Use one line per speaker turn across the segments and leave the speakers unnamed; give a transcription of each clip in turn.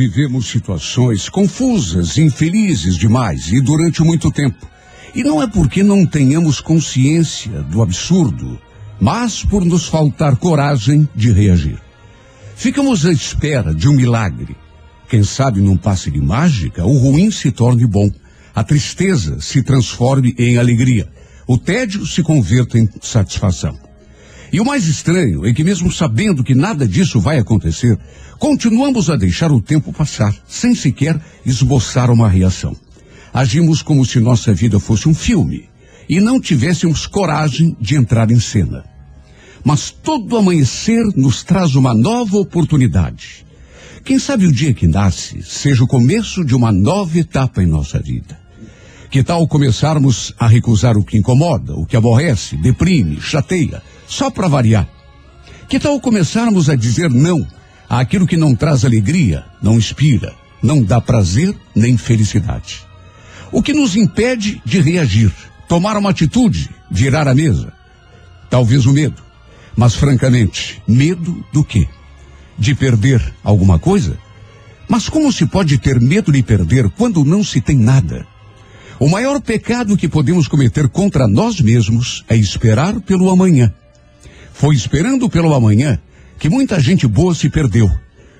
vivemos situações confusas, infelizes demais e durante muito tempo. E não é porque não tenhamos consciência do absurdo, mas por nos faltar coragem de reagir. Ficamos à espera de um milagre. Quem sabe num passe de mágica, o ruim se torne bom, a tristeza se transforme em alegria, o tédio se converta em satisfação. E o mais estranho é que, mesmo sabendo que nada disso vai acontecer, continuamos a deixar o tempo passar, sem sequer esboçar uma reação. Agimos como se nossa vida fosse um filme e não tivéssemos coragem de entrar em cena. Mas todo amanhecer nos traz uma nova oportunidade. Quem sabe o dia que nasce seja o começo de uma nova etapa em nossa vida. Que tal começarmos a recusar o que incomoda, o que aborrece, deprime, chateia, só para variar? Que tal começarmos a dizer não àquilo que não traz alegria, não inspira, não dá prazer nem felicidade? O que nos impede de reagir, tomar uma atitude, virar a mesa? Talvez o medo. Mas francamente, medo do quê? De perder alguma coisa? Mas como se pode ter medo de perder quando não se tem nada? O maior pecado que podemos cometer contra nós mesmos é esperar pelo amanhã. Foi esperando pelo amanhã que muita gente boa se perdeu.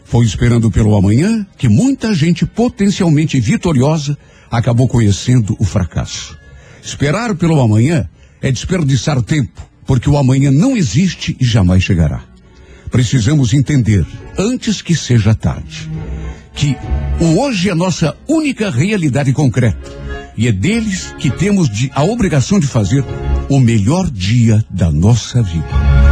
Foi esperando pelo amanhã que muita gente potencialmente vitoriosa acabou conhecendo o fracasso. Esperar pelo amanhã é desperdiçar tempo, porque o amanhã não existe e jamais chegará. Precisamos entender, antes que seja tarde, que o hoje é nossa única realidade concreta. E é deles que temos de, a obrigação de fazer o melhor dia da nossa vida.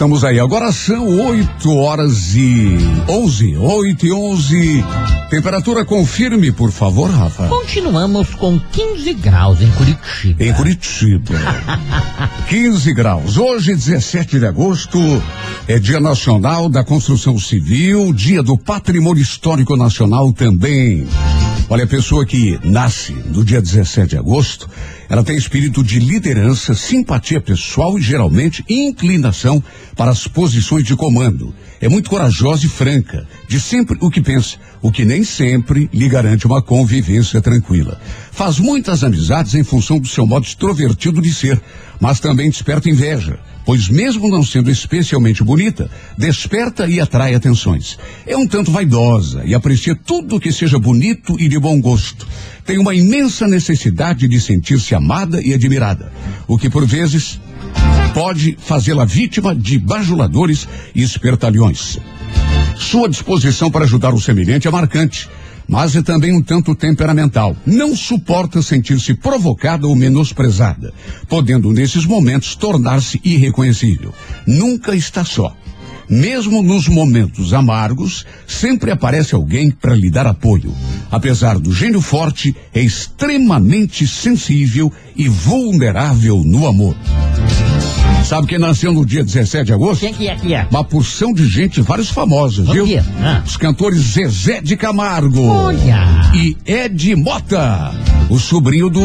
Estamos aí. Agora são 8 horas e 11. 8 e 11. Temperatura confirme, por favor, Rafa.
Continuamos com 15 graus em Curitiba.
Em Curitiba. 15 graus. Hoje, 17 de agosto, é Dia Nacional da Construção Civil, Dia do Patrimônio Histórico Nacional também. Olha, a pessoa que nasce no dia 17 de agosto, ela tem espírito de liderança, simpatia pessoal e geralmente inclinação para as posições de comando. É muito corajosa e franca, de sempre o que pensa, o que nem sempre lhe garante uma convivência tranquila. Faz muitas amizades em função do seu modo extrovertido de ser, mas também desperta inveja pois mesmo não sendo especialmente bonita, desperta e atrai atenções. É um tanto vaidosa e aprecia tudo que seja bonito e de bom gosto. Tem uma imensa necessidade de sentir-se amada e admirada, o que por vezes pode fazê-la vítima de bajuladores e espertalhões. Sua disposição para ajudar o semelhante é marcante mas é também um tanto temperamental. Não suporta sentir-se provocada ou menosprezada, podendo nesses momentos tornar-se irreconhecível. Nunca está só. Mesmo nos momentos amargos, sempre aparece alguém para lhe dar apoio. Apesar do gênio forte, é extremamente sensível e vulnerável no amor. Sabe quem nasceu no dia 17 de agosto?
Quem que é que é?
Uma porção de gente, vários famosos,
O
viu?
Ah.
Os cantores Zezé de Camargo.
Olha!
E Ed Mota, o sobrinho do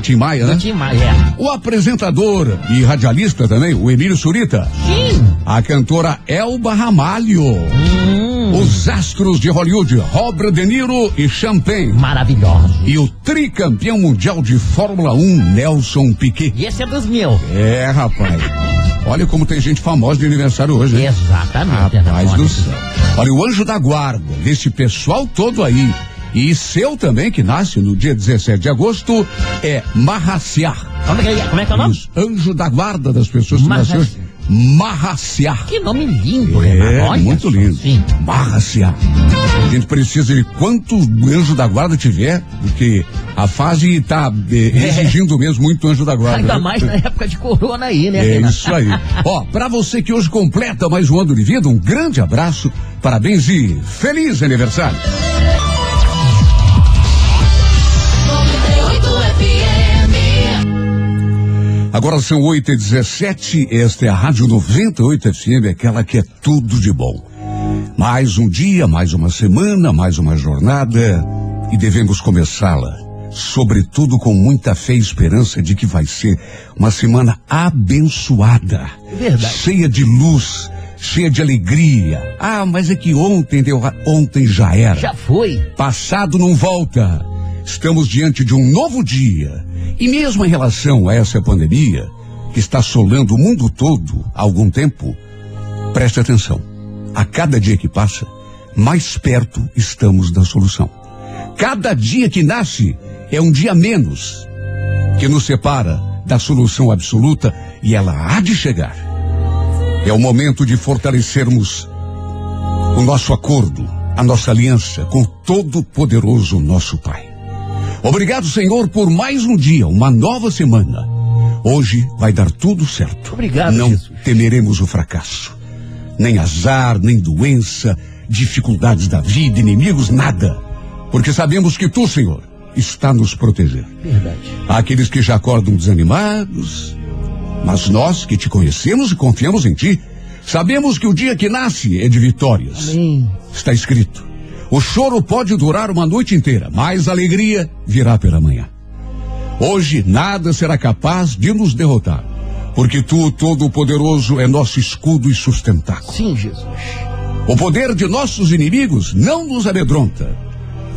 Tim Maia, né?
Tim Maia, é.
O apresentador e radialista também, o Emílio Surita.
Sim!
A cantora Elba Ramalho.
Hum,
Os astros de Hollywood, Robert De Niro e Champagne.
maravilhoso.
E o tricampeão mundial de Fórmula 1, Nelson Piquet.
E esse é dos meus.
É, rapaz. Olha como tem gente famosa de aniversário hoje, né?
Exatamente.
Rapaz do céu. Olha, o anjo da guarda, desse pessoal todo aí. E seu também, que nasce no dia 17 de agosto, é Marraciar.
Como é, que é- como é que é o nome?
Isso, anjo da guarda das pessoas que
Marraciar.
nasceram. Marraciar.
Que nome lindo,
É,
Renato. Olha
muito lindo.
Sim.
Marraciar. A gente precisa de quanto anjo da guarda tiver, porque a fase está exigindo mesmo muito anjo da guarda.
Ainda
né?
mais na época de corona aí, né,
É
Renato?
isso aí. Ó, pra você que hoje completa mais um ano de vida, um grande abraço, parabéns e feliz aniversário. Agora são 8 e 17 esta é a Rádio 98 FM, aquela que é tudo de bom. Mais um dia, mais uma semana, mais uma jornada e devemos começá-la sobretudo com muita fé e esperança de que vai ser uma semana abençoada,
Verdade.
cheia de luz, cheia de alegria. Ah, mas é que ontem deu, ontem já era.
Já foi.
Passado não volta. Estamos diante de um novo dia. E mesmo em relação a essa pandemia, que está assolando o mundo todo há algum tempo, preste atenção. A cada dia que passa, mais perto estamos da solução. Cada dia que nasce é um dia menos que nos separa da solução absoluta e ela há de chegar. É o momento de fortalecermos o nosso acordo, a nossa aliança com o todo-poderoso nosso Pai. Obrigado, Senhor, por mais um dia, uma nova semana. Hoje vai dar tudo certo.
Obrigado,
Não
Jesus.
temeremos o fracasso. Nem azar, nem doença, dificuldades da vida, inimigos, nada. Porque sabemos que tu, Senhor, está nos proteger.
Verdade.
Há aqueles que já acordam desanimados, mas nós que te conhecemos e confiamos em ti, sabemos que o dia que nasce é de vitórias.
Amém.
Está escrito: o choro pode durar uma noite inteira, mas a alegria virá pela manhã. Hoje nada será capaz de nos derrotar, porque tu, Todo-Poderoso, é nosso escudo e sustentáculo.
Sim, Jesus.
O poder de nossos inimigos não nos amedronta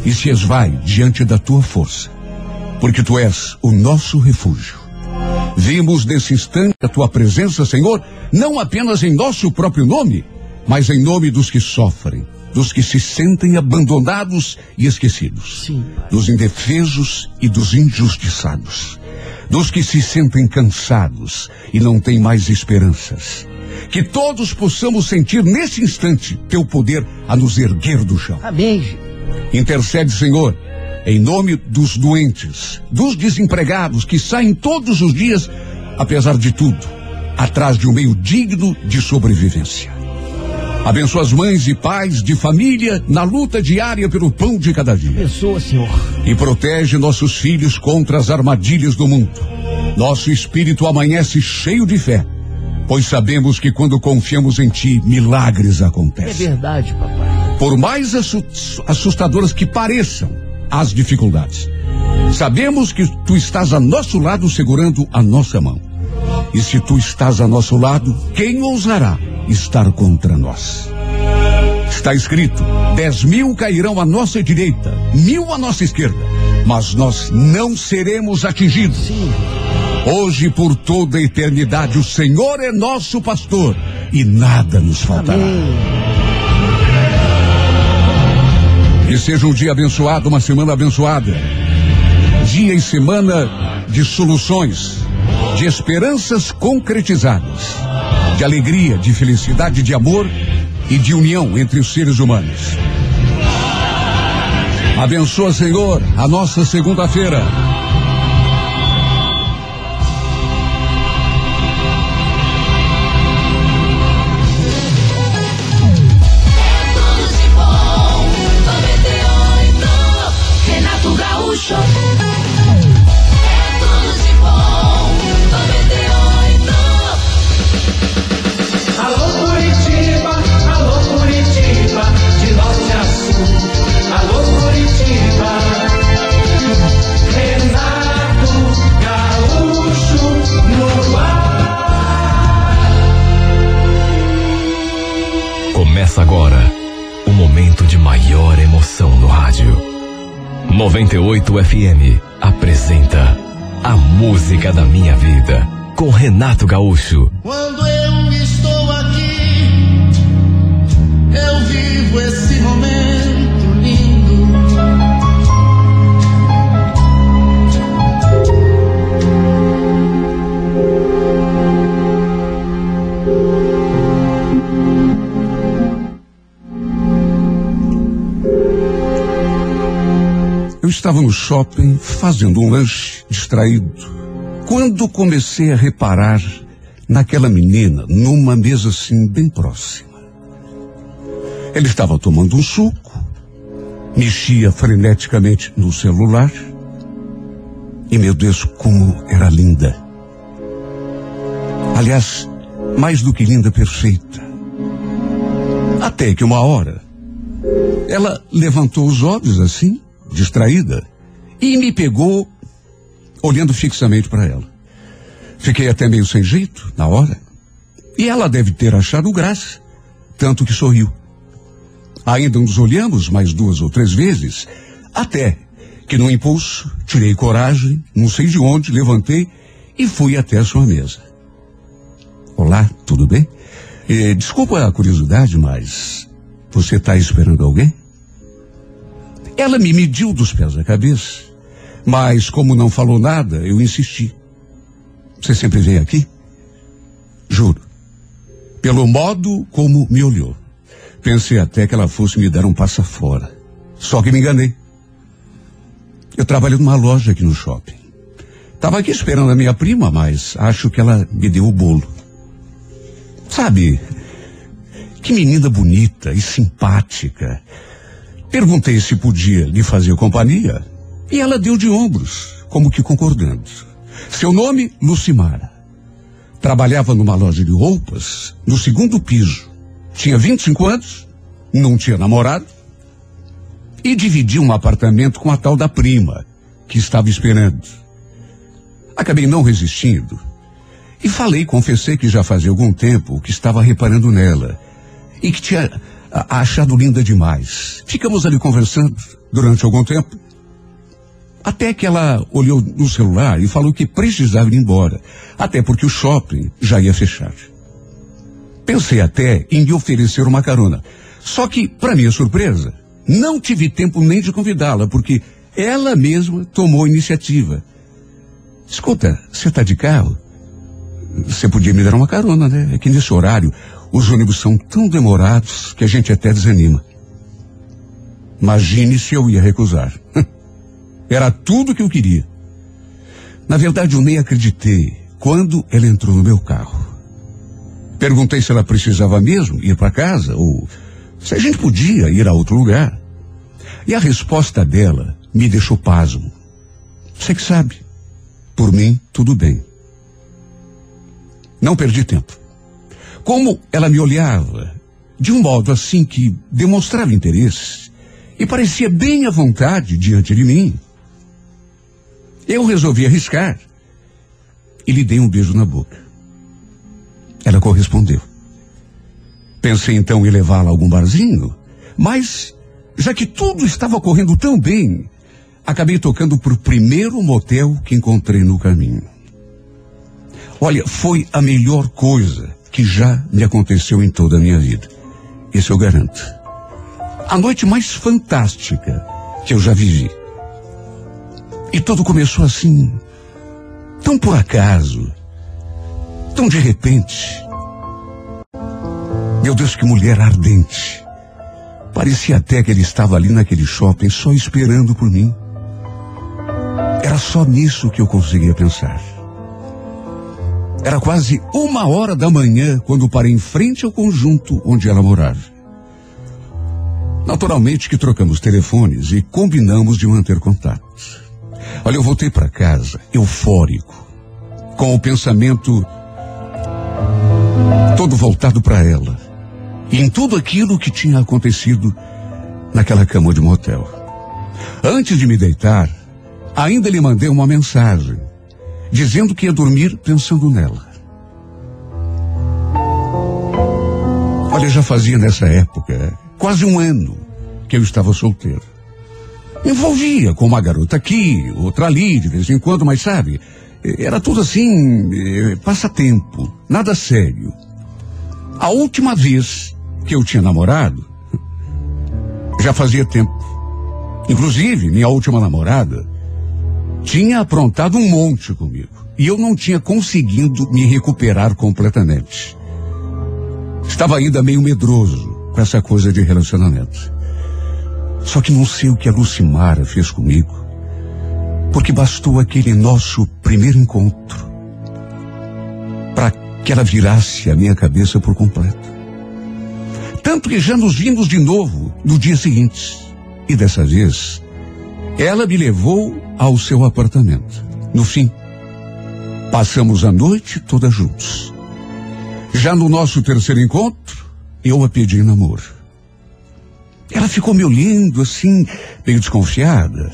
e se esvai diante da tua força, porque tu és o nosso refúgio. Vimos nesse instante a tua presença, Senhor, não apenas em nosso próprio nome, mas em nome dos que sofrem, dos que se sentem abandonados e esquecidos,
Sim,
dos indefesos e dos injustiçados, dos que se sentem cansados e não têm mais esperanças. Que todos possamos sentir nesse instante teu poder a nos erguer do chão.
Amém.
Intercede, Senhor, em nome dos doentes, dos desempregados que saem todos os dias, apesar de tudo, atrás de um meio digno de sobrevivência. Abençoa as mães e pais de família na luta diária pelo pão de cada dia.
Pessoa, Senhor.
E protege nossos filhos contra as armadilhas do mundo. Nosso espírito amanhece cheio de fé, pois sabemos que quando confiamos em Ti, milagres
É
acontecem.
verdade, papai.
Por mais assu- assustadoras que pareçam as dificuldades, sabemos que tu estás a nosso lado segurando a nossa mão. E se tu estás a nosso lado, quem ousará estar contra nós? Está escrito: dez mil cairão à nossa direita, mil à nossa esquerda, mas nós não seremos atingidos.
Sim.
Hoje, por toda a eternidade, o Senhor é nosso pastor e nada nos faltará.
Amém.
Que seja um dia abençoado, uma semana abençoada. Dia e semana de soluções, de esperanças concretizadas, de alegria, de felicidade, de amor e de união entre os seres humanos. Abençoa, Senhor, a nossa segunda-feira.
98
FM apresenta A Música da Minha Vida com Renato Gaúcho.
Quando eu estou aqui, eu vivo esse
estava no shopping fazendo um lanche distraído. Quando comecei a reparar naquela menina numa mesa assim bem próxima. Ela estava tomando um suco, mexia freneticamente no celular. E meu Deus, como era linda. Aliás, mais do que linda, perfeita. Até que uma hora ela levantou os olhos assim, distraída, e me pegou olhando fixamente para ela. Fiquei até meio sem jeito na hora. E ela deve ter achado graça, tanto que sorriu. Ainda nos olhamos mais duas ou três vezes, até que no impulso tirei coragem, não sei de onde, levantei e fui até a sua mesa. Olá, tudo bem? Eh, desculpa a curiosidade, mas você está esperando alguém? Ela me mediu dos pés à cabeça, mas como não falou nada, eu insisti. Você sempre vem aqui? Juro. Pelo modo como me olhou. Pensei até que ela fosse me dar um passa fora. Só que me enganei. Eu trabalho numa loja aqui no shopping. Estava aqui esperando a minha prima, mas acho que ela me deu o bolo. Sabe, que menina bonita e simpática. Perguntei se podia lhe fazer companhia e ela deu de ombros, como que concordando. Seu nome, Lucimara. Trabalhava numa loja de roupas no segundo piso. Tinha 25 anos, não tinha namorado e dividia um apartamento com a tal da prima, que estava esperando. Acabei não resistindo e falei, confessei que já fazia algum tempo que estava reparando nela e que tinha achado linda demais. Ficamos ali conversando durante algum tempo. Até que ela olhou no celular e falou que precisava ir embora, até porque o shopping já ia fechar. Pensei até em lhe oferecer uma carona. Só que, para minha surpresa, não tive tempo nem de convidá-la, porque ela mesma tomou a iniciativa. Escuta, você está de carro? Você podia me dar uma carona, né? É que nesse horário os ônibus são tão demorados que a gente até desanima. Imagine se eu ia recusar. Era tudo que eu queria. Na verdade, eu nem acreditei quando ela entrou no meu carro. Perguntei se ela precisava mesmo ir para casa ou se a gente podia ir a outro lugar. E a resposta dela me deixou pasmo. Você que sabe. Por mim, tudo bem. Não perdi tempo. Como ela me olhava, de um modo assim que demonstrava interesse e parecia bem à vontade diante de mim, eu resolvi arriscar e lhe dei um beijo na boca. Ela correspondeu. Pensei então em levá-la a algum barzinho, mas, já que tudo estava correndo tão bem, acabei tocando para o primeiro motel que encontrei no caminho. Olha, foi a melhor coisa que já me aconteceu em toda a minha vida. Isso eu garanto. A noite mais fantástica que eu já vivi. E tudo começou assim, tão por acaso, tão de repente. Meu Deus, que mulher ardente. Parecia até que ele estava ali naquele shopping só esperando por mim. Era só nisso que eu conseguia pensar. Era quase uma hora da manhã quando parei em frente ao conjunto onde ela morava. Naturalmente que trocamos telefones e combinamos de manter contato. Olha, eu voltei para casa eufórico, com o pensamento todo voltado para ela e em tudo aquilo que tinha acontecido naquela cama de motel. Antes de me deitar, ainda lhe mandei uma mensagem dizendo que ia dormir pensando nela. Olha, já fazia nessa época quase um ano que eu estava solteiro. Envolvia com uma garota aqui, outra ali, de vez em quando, mas sabe, era tudo assim, eh, passatempo, nada sério. A última vez que eu tinha namorado, já fazia tempo. Inclusive, minha última namorada tinha aprontado um monte comigo. E eu não tinha conseguido me recuperar completamente. Estava ainda meio medroso com essa coisa de relacionamento. Só que não sei o que a Lucimara fez comigo. Porque bastou aquele nosso primeiro encontro para que ela virasse a minha cabeça por completo. Tanto que já nos vimos de novo no dia seguinte. E dessa vez, ela me levou ao seu apartamento. No fim, passamos a noite toda juntos. Já no nosso terceiro encontro, eu a pedi em namoro. Ela ficou me olhando assim, meio desconfiada.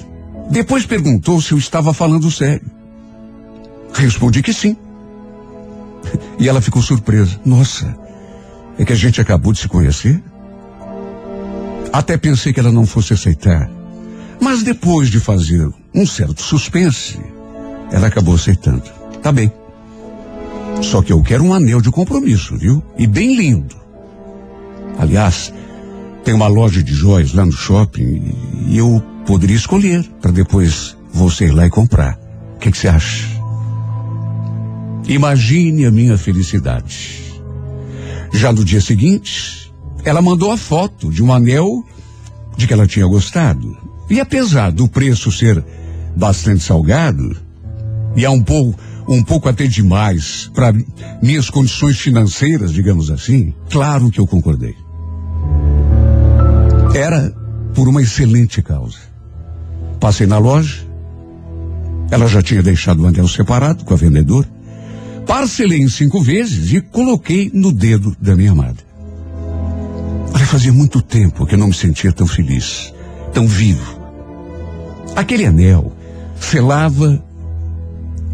Depois perguntou se eu estava falando sério. Respondi que sim. E ela ficou surpresa. Nossa, é que a gente acabou de se conhecer? Até pensei que ela não fosse aceitar. Mas depois de fazer um certo suspense, ela acabou aceitando. Tá bem. Só que eu quero um anel de compromisso, viu? E bem lindo. Aliás, tem uma loja de joias lá no shopping e eu poderia escolher para depois você ir lá e comprar. O que você acha? Imagine a minha felicidade. Já no dia seguinte, ela mandou a foto de um anel de que ela tinha gostado. E apesar do preço ser bastante salgado, e é um pouco, um pouco até demais para minhas condições financeiras, digamos assim, claro que eu concordei. Era por uma excelente causa. Passei na loja, ela já tinha deixado o anel separado com a vendedora, parcelei em cinco vezes e coloquei no dedo da minha amada. Olha, fazia muito tempo que eu não me sentia tão feliz, tão vivo. Aquele anel selava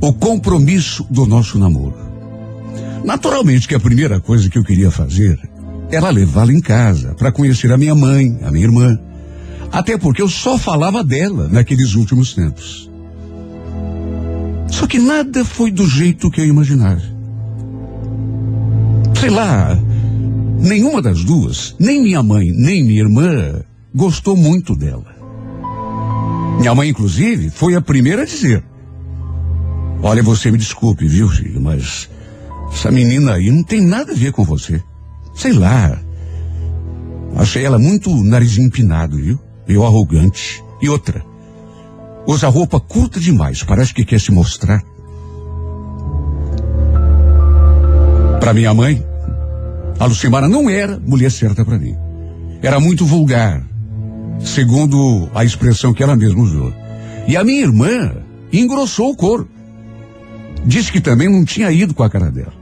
o compromisso do nosso namoro. Naturalmente que a primeira coisa que eu queria fazer era levá-la em casa para conhecer a minha mãe, a minha irmã. Até porque eu só falava dela naqueles últimos tempos. Só que nada foi do jeito que eu imaginava. Sei lá, nenhuma das duas, nem minha mãe, nem minha irmã, gostou muito dela. Minha mãe, inclusive, foi a primeira a dizer: Olha, você me desculpe, viu, filho, mas essa menina aí não tem nada a ver com você. Sei lá. Achei ela muito nariz empinado, viu? Meio arrogante. E outra. Usa roupa curta demais, parece que quer se mostrar. Para minha mãe, a Lucimara não era mulher certa para mim. Era muito vulgar, segundo a expressão que ela mesma usou. E a minha irmã engrossou o couro. Disse que também não tinha ido com a cara dela.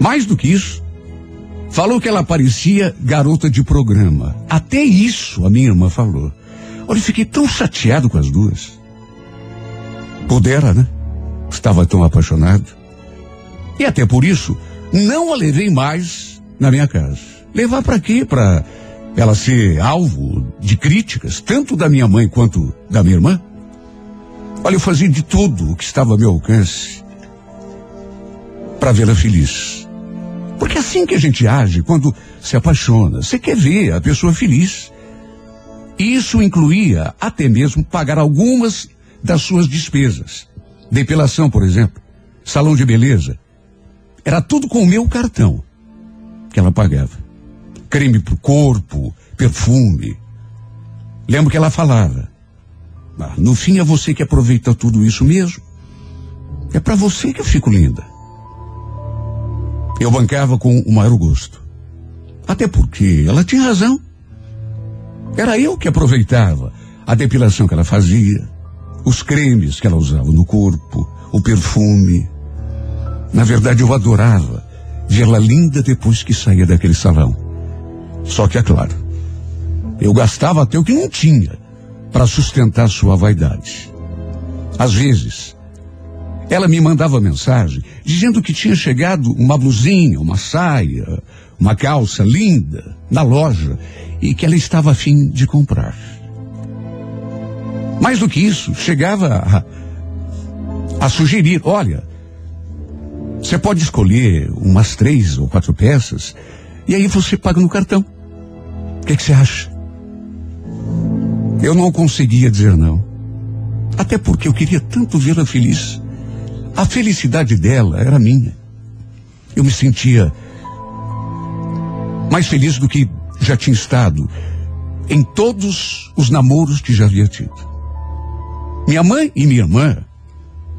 Mais do que isso, falou que ela parecia garota de programa. Até isso a minha irmã falou. Olha, eu fiquei tão chateado com as duas. Pudera, né? Estava tão apaixonado. E até por isso, não a levei mais na minha casa. Levar para quê? Para ela ser alvo de críticas, tanto da minha mãe quanto da minha irmã? Olha, eu fazia de tudo o que estava ao meu alcance para vê-la feliz. Porque é assim que a gente age quando se apaixona. Você quer ver a pessoa feliz. Isso incluía até mesmo pagar algumas das suas despesas. Depilação, por exemplo, salão de beleza. Era tudo com o meu cartão que ela pagava. Creme pro corpo, perfume. Lembro que ela falava. "Ah, no fim é você que aproveita tudo isso mesmo. É para você que eu fico linda. Eu bancava com o maior gosto. Até porque ela tinha razão. Era eu que aproveitava a depilação que ela fazia, os cremes que ela usava no corpo, o perfume. Na verdade, eu adorava vê-la linda depois que saía daquele salão. Só que, é claro, eu gastava até o que não tinha para sustentar sua vaidade. Às vezes, ela me mandava mensagem dizendo que tinha chegado uma blusinha, uma saia, uma calça linda na loja e que ela estava a fim de comprar. Mais do que isso, chegava a, a sugerir: olha, você pode escolher umas três ou quatro peças e aí você paga no cartão. Que, que você acha? Eu não conseguia dizer não. Até porque eu queria tanto vê-la feliz. A felicidade dela era minha. Eu me sentia mais feliz do que já tinha estado em todos os namoros que já havia tido. Minha mãe e minha irmã,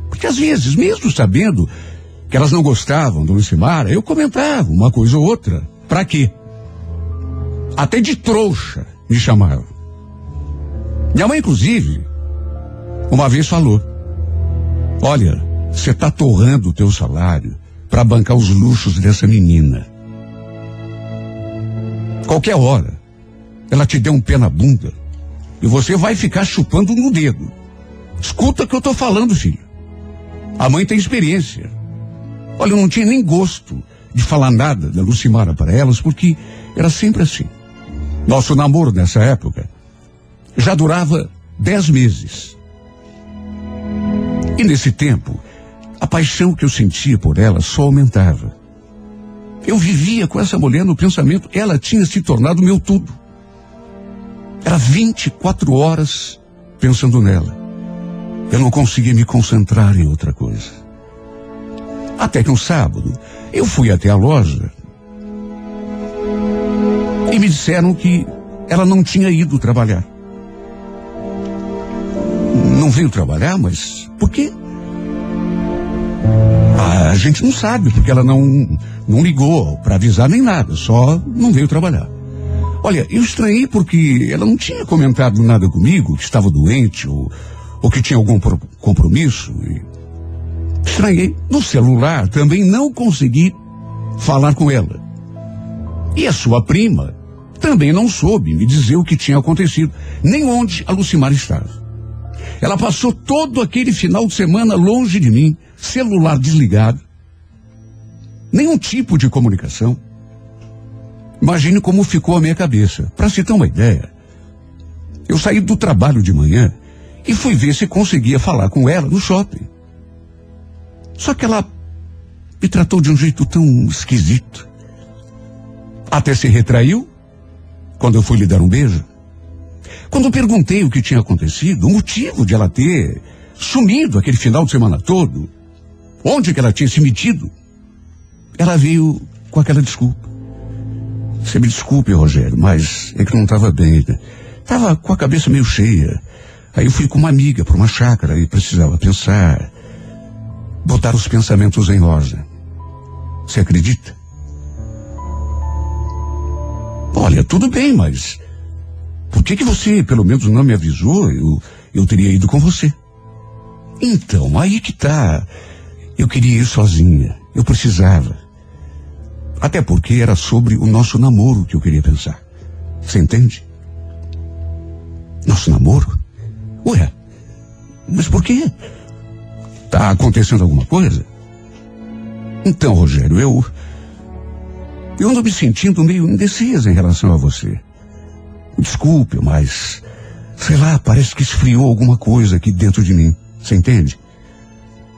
porque às vezes, mesmo sabendo que elas não gostavam do Lucimara, eu comentava uma coisa ou outra. Pra quê? Até de trouxa me chamavam. Minha mãe, inclusive, uma vez falou: Olha, você está torrando o teu salário para bancar os luxos dessa menina. Qualquer hora, ela te der um pé na bunda e você vai ficar chupando no dedo. Escuta o que eu tô falando, filho. A mãe tem experiência. Olha, eu não tinha nem gosto de falar nada da Lucimara para elas, porque era sempre assim. Nosso namoro nessa época já durava dez meses. E nesse tempo, a paixão que eu sentia por ela só aumentava. Eu vivia com essa mulher no pensamento, ela tinha se tornado meu tudo. Era 24 horas pensando nela. Eu não conseguia me concentrar em outra coisa. Até que um sábado, eu fui até a loja e me disseram que ela não tinha ido trabalhar. Não veio trabalhar, mas por quê? A gente não sabe, porque ela não, não ligou para avisar nem nada, só não veio trabalhar. Olha, eu estranhei porque ela não tinha comentado nada comigo, que estava doente ou, ou que tinha algum pro- compromisso. E estranhei. No celular também não consegui falar com ela. E a sua prima também não soube me dizer o que tinha acontecido, nem onde a Lucimar estava. Ela passou todo aquele final de semana longe de mim, celular desligado, nenhum tipo de comunicação. Imagine como ficou a minha cabeça. Para se ter uma ideia, eu saí do trabalho de manhã e fui ver se conseguia falar com ela no shopping. Só que ela me tratou de um jeito tão esquisito. Até se retraiu quando eu fui lhe dar um beijo. Quando perguntei o que tinha acontecido, o motivo de ela ter sumido aquele final de semana todo, onde que ela tinha se metido, ela veio com aquela desculpa. Você me desculpe, Rogério, mas é que não estava bem. né? Tava com a cabeça meio cheia. Aí eu fui com uma amiga para uma chácara e precisava pensar, botar os pensamentos em ordem. Você acredita? Olha, tudo bem, mas por que que você pelo menos não me avisou? Eu, eu teria ido com você. Então, aí que tá. Eu queria ir sozinha. Eu precisava. Até porque era sobre o nosso namoro que eu queria pensar. Você entende? Nosso namoro? Ué, mas por quê? Tá acontecendo alguma coisa? Então, Rogério, eu. Eu ando me sentindo meio indecisa em relação a você. Desculpe, mas. Sei lá, parece que esfriou alguma coisa aqui dentro de mim. Você entende?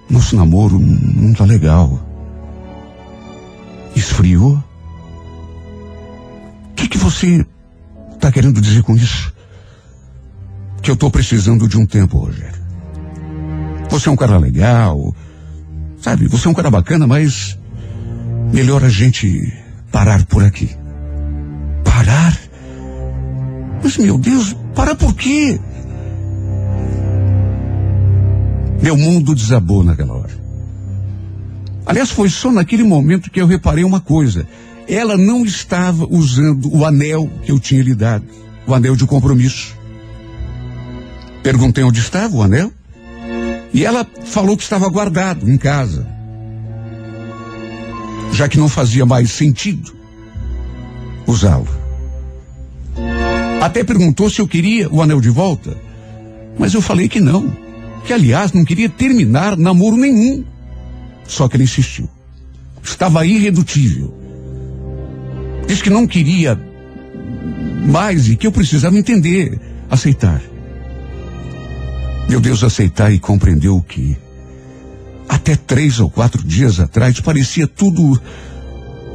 Nosso namoro não tá legal. Esfriou? O que, que você tá querendo dizer com isso? Que eu tô precisando de um tempo, Rogério. Você é um cara legal, sabe? Você é um cara bacana, mas melhor a gente parar por aqui. Parar? Mas meu Deus, parar por quê? Meu mundo desabou naquela hora. Aliás, foi só naquele momento que eu reparei uma coisa. Ela não estava usando o anel que eu tinha lhe dado, o anel de compromisso. Perguntei onde estava o anel e ela falou que estava guardado em casa, já que não fazia mais sentido usá-lo. Até perguntou se eu queria o anel de volta, mas eu falei que não, que aliás não queria terminar namoro nenhum. Só que ele insistiu. Estava irredutível. Diz que não queria mais e que eu precisava entender, aceitar. Meu Deus, aceitar e compreendeu que até três ou quatro dias atrás parecia tudo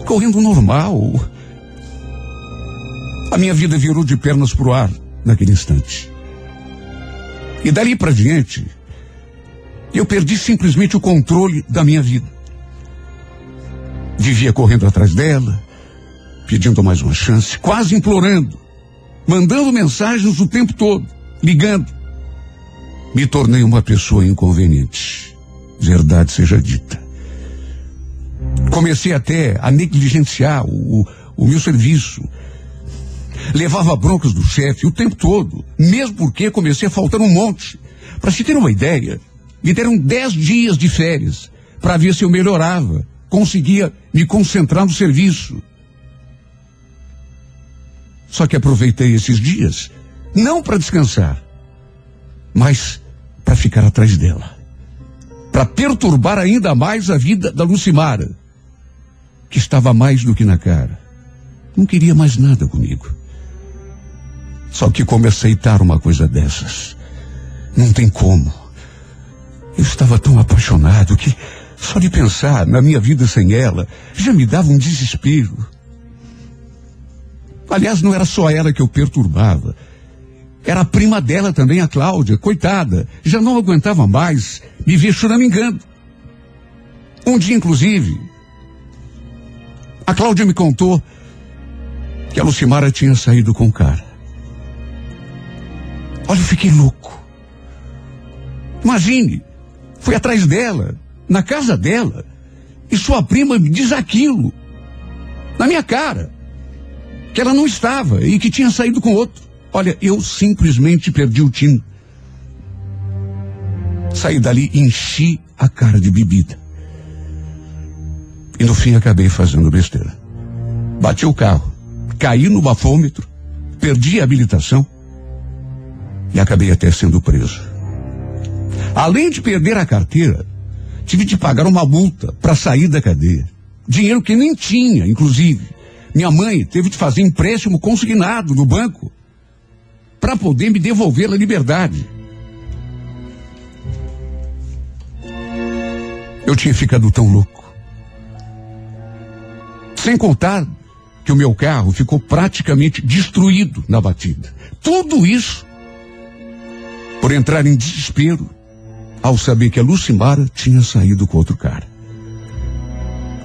correndo normal. A minha vida virou de pernas pro ar naquele instante. E dali para diante, eu perdi simplesmente o controle da minha vida. Vivia correndo atrás dela, pedindo mais uma chance, quase implorando, mandando mensagens o tempo todo, ligando. Me tornei uma pessoa inconveniente. Verdade seja dita. Comecei até a negligenciar o, o meu serviço. Levava broncas do chefe o tempo todo, mesmo porque comecei a faltar um monte. Para se ter uma ideia, me deram dez dias de férias para ver se eu melhorava, conseguia me concentrar no serviço. Só que aproveitei esses dias, não para descansar, mas para ficar atrás dela. Para perturbar ainda mais a vida da Lucimara, que estava mais do que na cara. Não queria mais nada comigo. Só que como aceitar uma coisa dessas? Não tem como. Eu estava tão apaixonado que só de pensar na minha vida sem ela já me dava um desespero. Aliás, não era só ela que eu perturbava. Era a prima dela também, a Cláudia, coitada, já não aguentava mais me ver choramingando. Um dia, inclusive, a Cláudia me contou que a Lucimara tinha saído com o cara. Olha, eu fiquei louco. Imagine, fui atrás dela, na casa dela, e sua prima me diz aquilo, na minha cara, que ela não estava e que tinha saído com outro. Olha, eu simplesmente perdi o tino. Saí dali enchi a cara de bebida. E no fim acabei fazendo besteira. Bati o carro, caí no bafômetro, perdi a habilitação e acabei até sendo preso. Além de perder a carteira, tive de pagar uma multa para sair da cadeia. Dinheiro que nem tinha, inclusive. Minha mãe teve de fazer empréstimo consignado no banco para poder me devolver a liberdade. Eu tinha ficado tão louco. Sem contar que o meu carro ficou praticamente destruído na batida. Tudo isso por entrar em desespero ao saber que a Lucimara tinha saído com outro cara.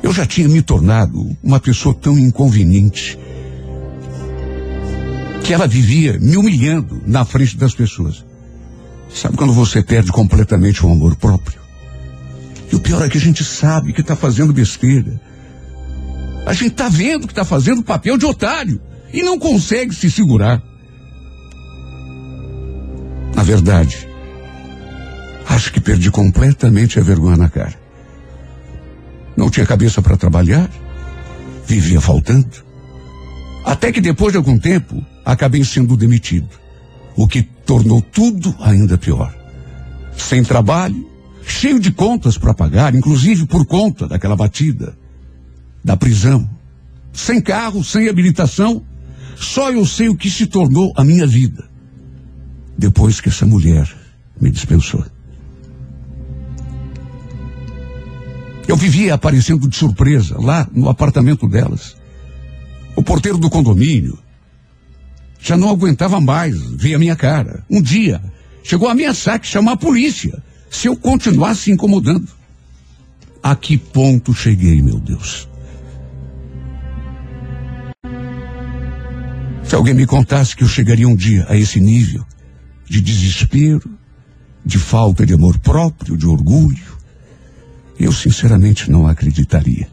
Eu já tinha me tornado uma pessoa tão inconveniente que ela vivia me humilhando na frente das pessoas. Sabe quando você perde completamente o amor próprio? E o pior é que a gente sabe que está fazendo besteira. A gente está vendo que está fazendo papel de otário e não consegue se segurar. Na verdade, acho que perdi completamente a vergonha na cara. Não tinha cabeça para trabalhar, vivia faltando. Até que depois de algum tempo, acabei sendo demitido, o que tornou tudo ainda pior. Sem trabalho, cheio de contas para pagar, inclusive por conta daquela batida, da prisão. Sem carro, sem habilitação, só eu sei o que se tornou a minha vida. Depois que essa mulher me dispensou. Eu vivia aparecendo de surpresa lá no apartamento delas. O porteiro do condomínio já não aguentava mais ver a minha cara. Um dia chegou a ameaçar que chamar a polícia se eu continuasse incomodando. A que ponto cheguei, meu Deus? Se alguém me contasse que eu chegaria um dia a esse nível de desespero, de falta de amor próprio, de orgulho, eu sinceramente não acreditaria.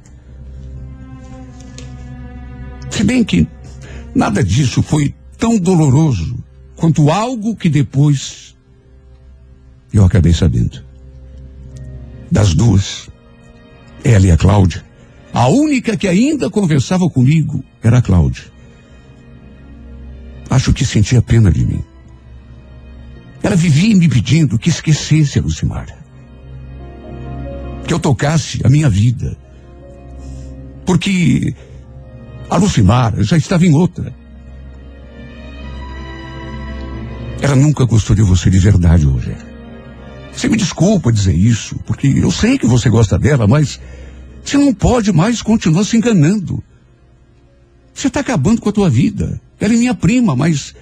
Se bem que nada disso foi tão doloroso quanto algo que depois eu acabei sabendo. Das duas, ela e a Cláudia, a única que ainda conversava comigo era a Cláudia. Acho que sentia pena de mim. Ela vivia me pedindo que esquecesse a Lucimara. Que eu tocasse a minha vida. Porque a Lucimara já estava em outra. Ela nunca gostou de você de verdade, Rogério. Você me desculpa dizer isso, porque eu sei que você gosta dela, mas você não pode mais continuar se enganando. Você está acabando com a tua vida. Ela é minha prima, mas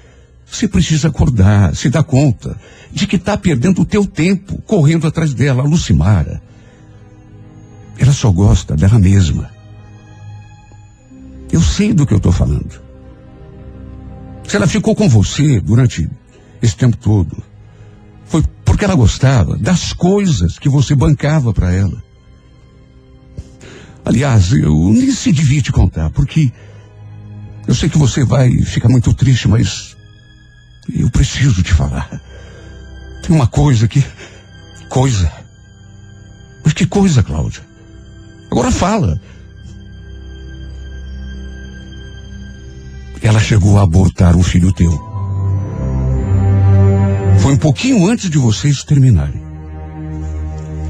você precisa acordar, se dar conta de que está perdendo o teu tempo correndo atrás dela, a Lucimara. Ela só gosta dela mesma. Eu sei do que eu estou falando. Se ela ficou com você durante esse tempo todo, foi porque ela gostava das coisas que você bancava para ela. Aliás, eu nem se devia te contar, porque eu sei que você vai ficar muito triste, mas eu preciso te falar. Tem uma coisa que. Coisa. Mas que coisa, Cláudia? Agora fala. Ela chegou a abortar um filho teu. Foi um pouquinho antes de vocês terminarem.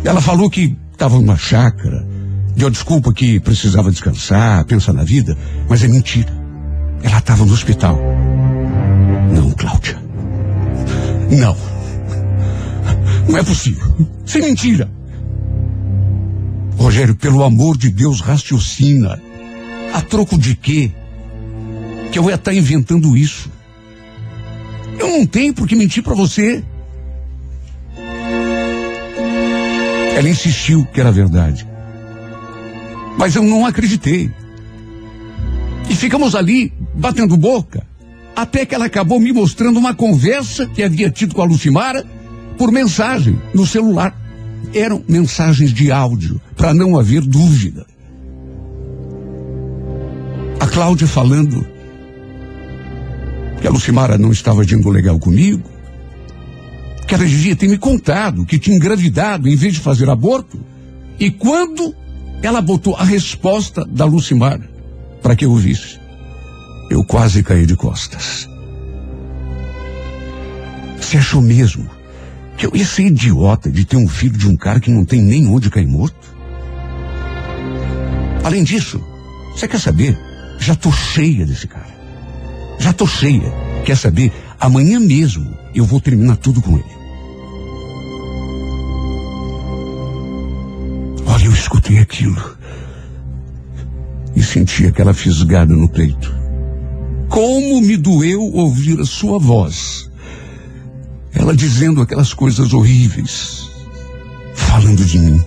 Ela falou que estava numa chácara, deu desculpa que precisava descansar, pensar na vida, mas é mentira. Ela estava no hospital. Não, Cláudia. Não. Não é possível. Isso é mentira. Rogério, pelo amor de Deus, raciocina. A troco de quê? Que eu ia estar inventando isso. Eu não tenho por que mentir para você. Ela insistiu que era verdade. Mas eu não acreditei. E ficamos ali, batendo boca, até que ela acabou me mostrando uma conversa que havia tido com a Lucimara por mensagem no celular. Eram mensagens de áudio, para não haver dúvida. A Cláudia falando que a Lucimara não estava agindo legal comigo, que ela devia ter me contado que tinha engravidado em vez de fazer aborto. E quando ela botou a resposta da Lucimara para que eu ouvisse, eu quase caí de costas. Você achou mesmo que eu ia ser idiota de ter um filho de um cara que não tem nem onde cair morto? Além disso, você quer saber? Já tô cheia desse cara. Já tô cheia. Quer saber? Amanhã mesmo eu vou terminar tudo com ele. Olha, eu escutei aquilo. E senti aquela fisgada no peito. Como me doeu ouvir a sua voz. Ela dizendo aquelas coisas horríveis. Falando de mim.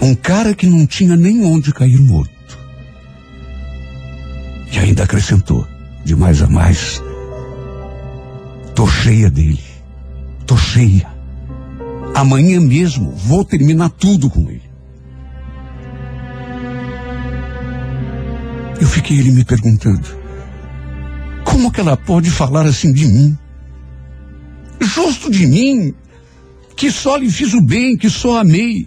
Um cara que não tinha nem onde cair morto. E ainda acrescentou, de mais a mais. Tô cheia dele. Tô cheia. Amanhã mesmo vou terminar tudo com ele. Eu fiquei ele me perguntando: como que ela pode falar assim de mim? Justo de mim, que só lhe fiz o bem, que só amei,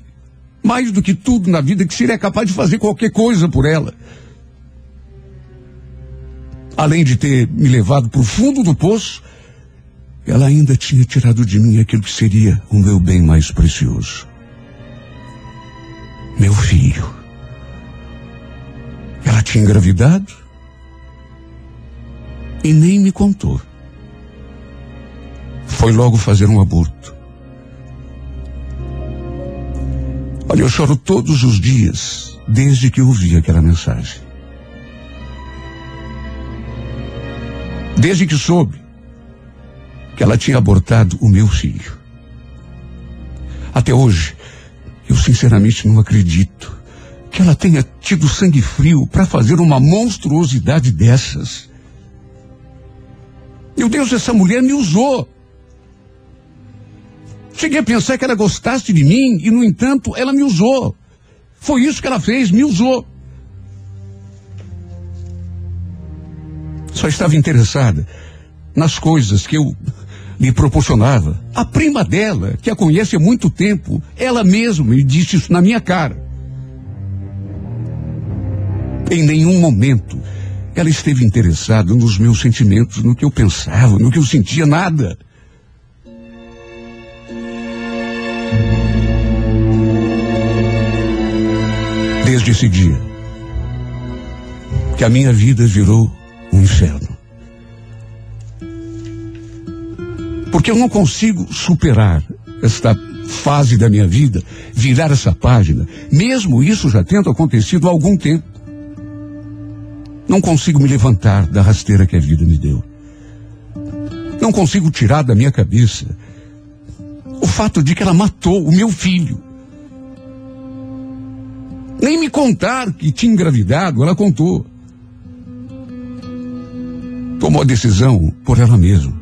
mais do que tudo na vida, que seria capaz de fazer qualquer coisa por ela. Além de ter me levado para o fundo do poço, ela ainda tinha tirado de mim aquilo que seria o meu bem mais precioso. Meu filho. Ela tinha engravidado e nem me contou. Foi logo fazer um aborto. Olha, eu choro todos os dias desde que ouvi aquela mensagem. Desde que soube que ela tinha abortado o meu filho. Até hoje, eu sinceramente não acredito que ela tenha tido sangue frio para fazer uma monstruosidade dessas. Meu Deus, essa mulher me usou. Cheguei a pensar que ela gostasse de mim e, no entanto, ela me usou. Foi isso que ela fez, me usou. Só estava interessada nas coisas que eu lhe proporcionava. A prima dela, que a conhece há muito tempo, ela mesma me disse isso na minha cara. Em nenhum momento ela esteve interessada nos meus sentimentos, no que eu pensava, no que eu sentia, nada. Desde esse dia, que a minha vida virou um inferno. Porque eu não consigo superar esta fase da minha vida, virar essa página, mesmo isso já tendo acontecido há algum tempo. Não consigo me levantar da rasteira que a vida me deu. Não consigo tirar da minha cabeça o fato de que ela matou o meu filho. Nem me contar que tinha engravidado, ela contou. Tomou a decisão por ela mesma.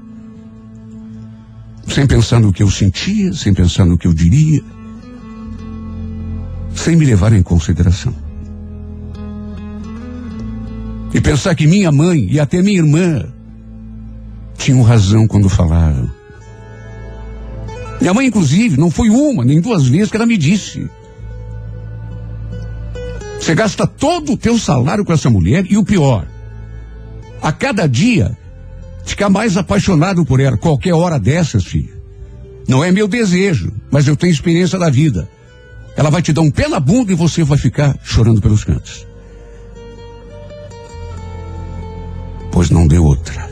Sem pensar no que eu sentia, sem pensar no que eu diria, sem me levar em consideração. E pensar que minha mãe e até minha irmã tinham razão quando falaram. Minha mãe, inclusive, não foi uma nem duas vezes que ela me disse: Você gasta todo o teu salário com essa mulher e o pior, a cada dia Ficar mais apaixonado por ela qualquer hora dessas, filha. Não é meu desejo, mas eu tenho experiência da vida. Ela vai te dar um pé na bunda e você vai ficar chorando pelos cantos. Pois não deu outra.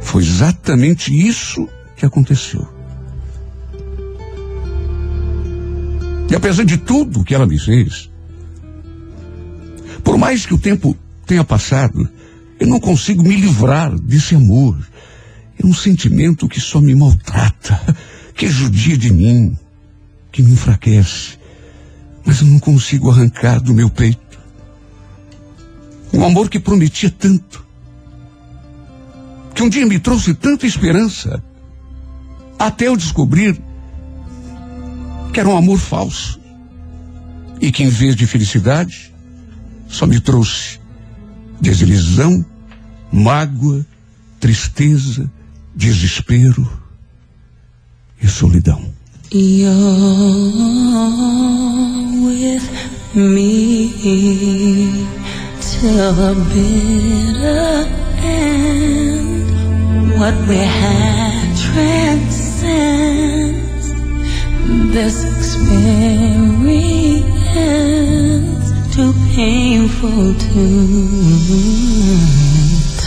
Foi exatamente isso que aconteceu. E apesar de tudo que ela me fez, por mais que o tempo tenha passado, eu não consigo me livrar desse amor. É um sentimento que só me maltrata, que judia de mim, que me enfraquece. Mas eu não consigo arrancar do meu peito. Um amor que prometia tanto. Que um dia me trouxe tanta esperança. Até eu descobrir que era um amor falso. E que em vez de felicidade, só me trouxe desilusão, mágoa, tristeza, desespero e solidão.
You're with me till the bitter end. What we had transcends this experience. Too painful to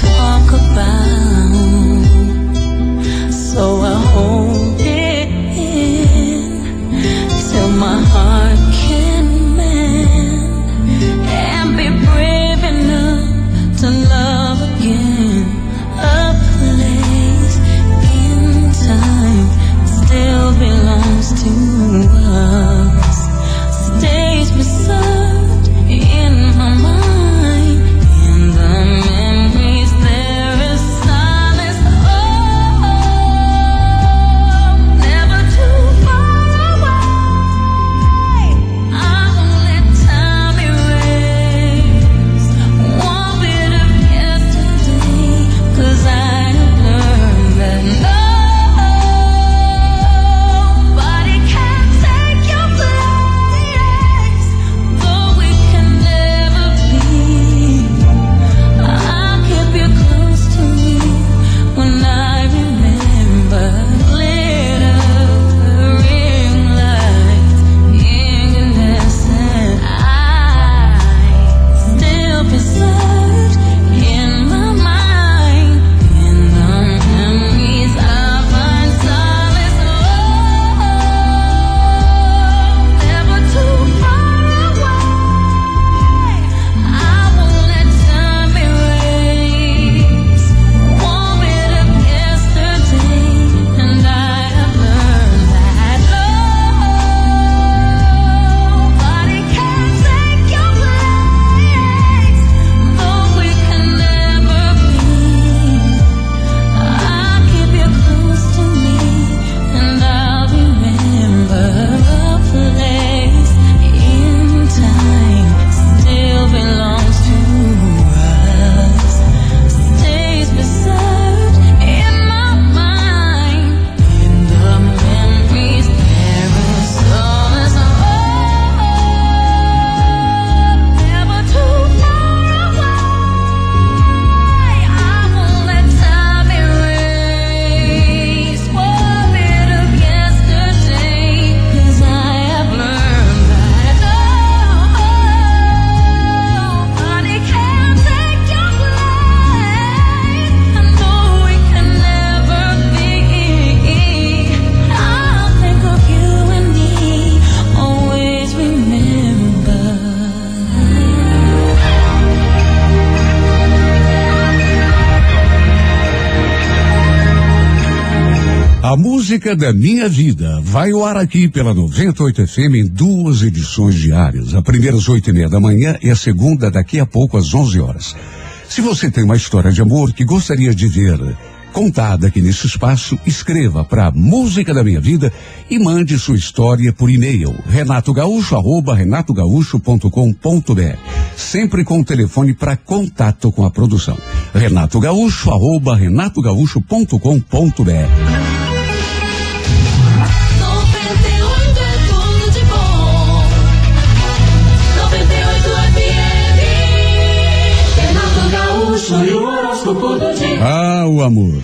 talk about. So I hold it in till my heart
música da minha vida. Vai ao ar aqui pela 98 FM em duas edições diárias. A primeira às oito e meia da manhã e a segunda daqui a pouco às 11 horas. Se você tem uma história de amor que gostaria de ver contada aqui nesse espaço, escreva para Música da Minha Vida e mande sua história por e-mail. Renatogaúcho arroba renatogaúcho.com.br sempre com o telefone para contato com a produção. Renatogaúcho amor.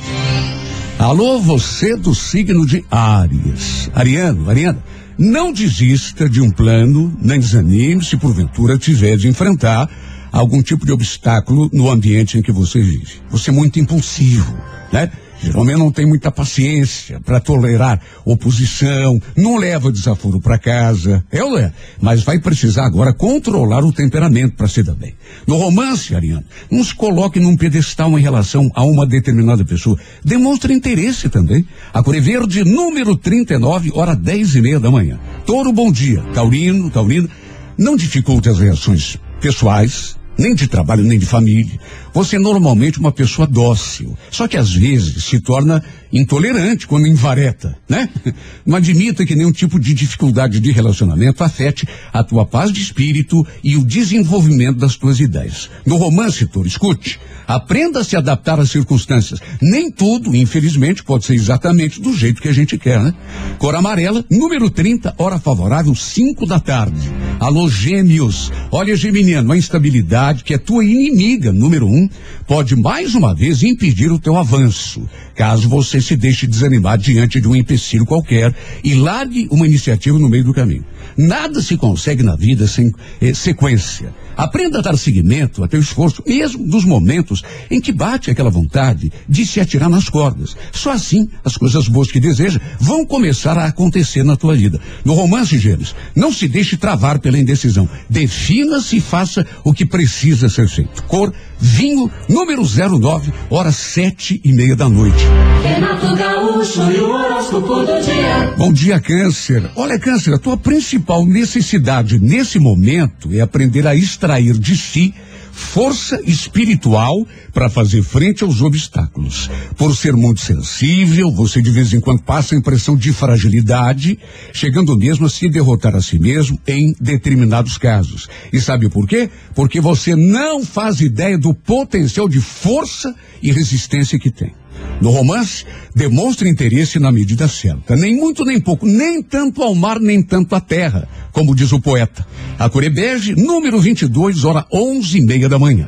Alô, você do signo de Áries. Ariano, Ariana, não desista de um plano, nem desanime se porventura tiver de enfrentar algum tipo de obstáculo no ambiente em que você vive. Você é muito impulsivo, né? Geralmente não tem muita paciência para tolerar oposição, não leva desaforo para casa, é ou é? Mas vai precisar agora controlar o temperamento para se dar bem. No romance, Ariane, não se coloque num pedestal em relação a uma determinada pessoa. Demonstre interesse também. A Cor Verde, número 39, hora 10 e meia da manhã. Touro, bom dia. Taurino, Taurino, não dificulte as reações pessoais, nem de trabalho, nem de família. Você é normalmente uma pessoa dócil, só que às vezes se torna intolerante quando invareta, né? Não admita que nenhum tipo de dificuldade de relacionamento afete a tua paz de espírito e o desenvolvimento das tuas ideias. No romance, Toro, escute, aprenda a se adaptar às circunstâncias. Nem tudo, infelizmente, pode ser exatamente do jeito que a gente quer, né? Cor amarela, número 30, hora favorável, 5 da tarde. Alô, gêmeos. Olha, geminiano, a instabilidade, que é tua inimiga, número um, pode mais uma vez impedir o teu avanço. Caso você se deixe desanimar diante de um empecilho qualquer e largue uma iniciativa no meio do caminho. Nada se consegue na vida sem eh, sequência. Aprenda a dar seguimento a teu esforço, mesmo nos momentos em que bate aquela vontade de se atirar nas cordas. Só assim as coisas boas que deseja vão começar a acontecer na tua vida. No romance, Gêmeos, não se deixe travar pela indecisão. Defina-se e faça o que precisa ser feito. Cor, vinho, número 09, horas sete e meia da noite.
Renato Gaúcho e o horóscopo do dia.
Bom dia, Câncer. Olha, Câncer, a tua principal necessidade nesse momento é aprender a extrair de si força espiritual para fazer frente aos obstáculos. Por ser muito sensível, você de vez em quando passa a impressão de fragilidade, chegando mesmo a se derrotar a si mesmo em determinados casos. E sabe por quê? Porque você não faz ideia do potencial de força e resistência que tem. No romance, demonstra interesse na medida certa. Nem muito nem pouco, nem tanto ao mar, nem tanto à terra, como diz o poeta. A cor é número 22, hora onze e meia da manhã.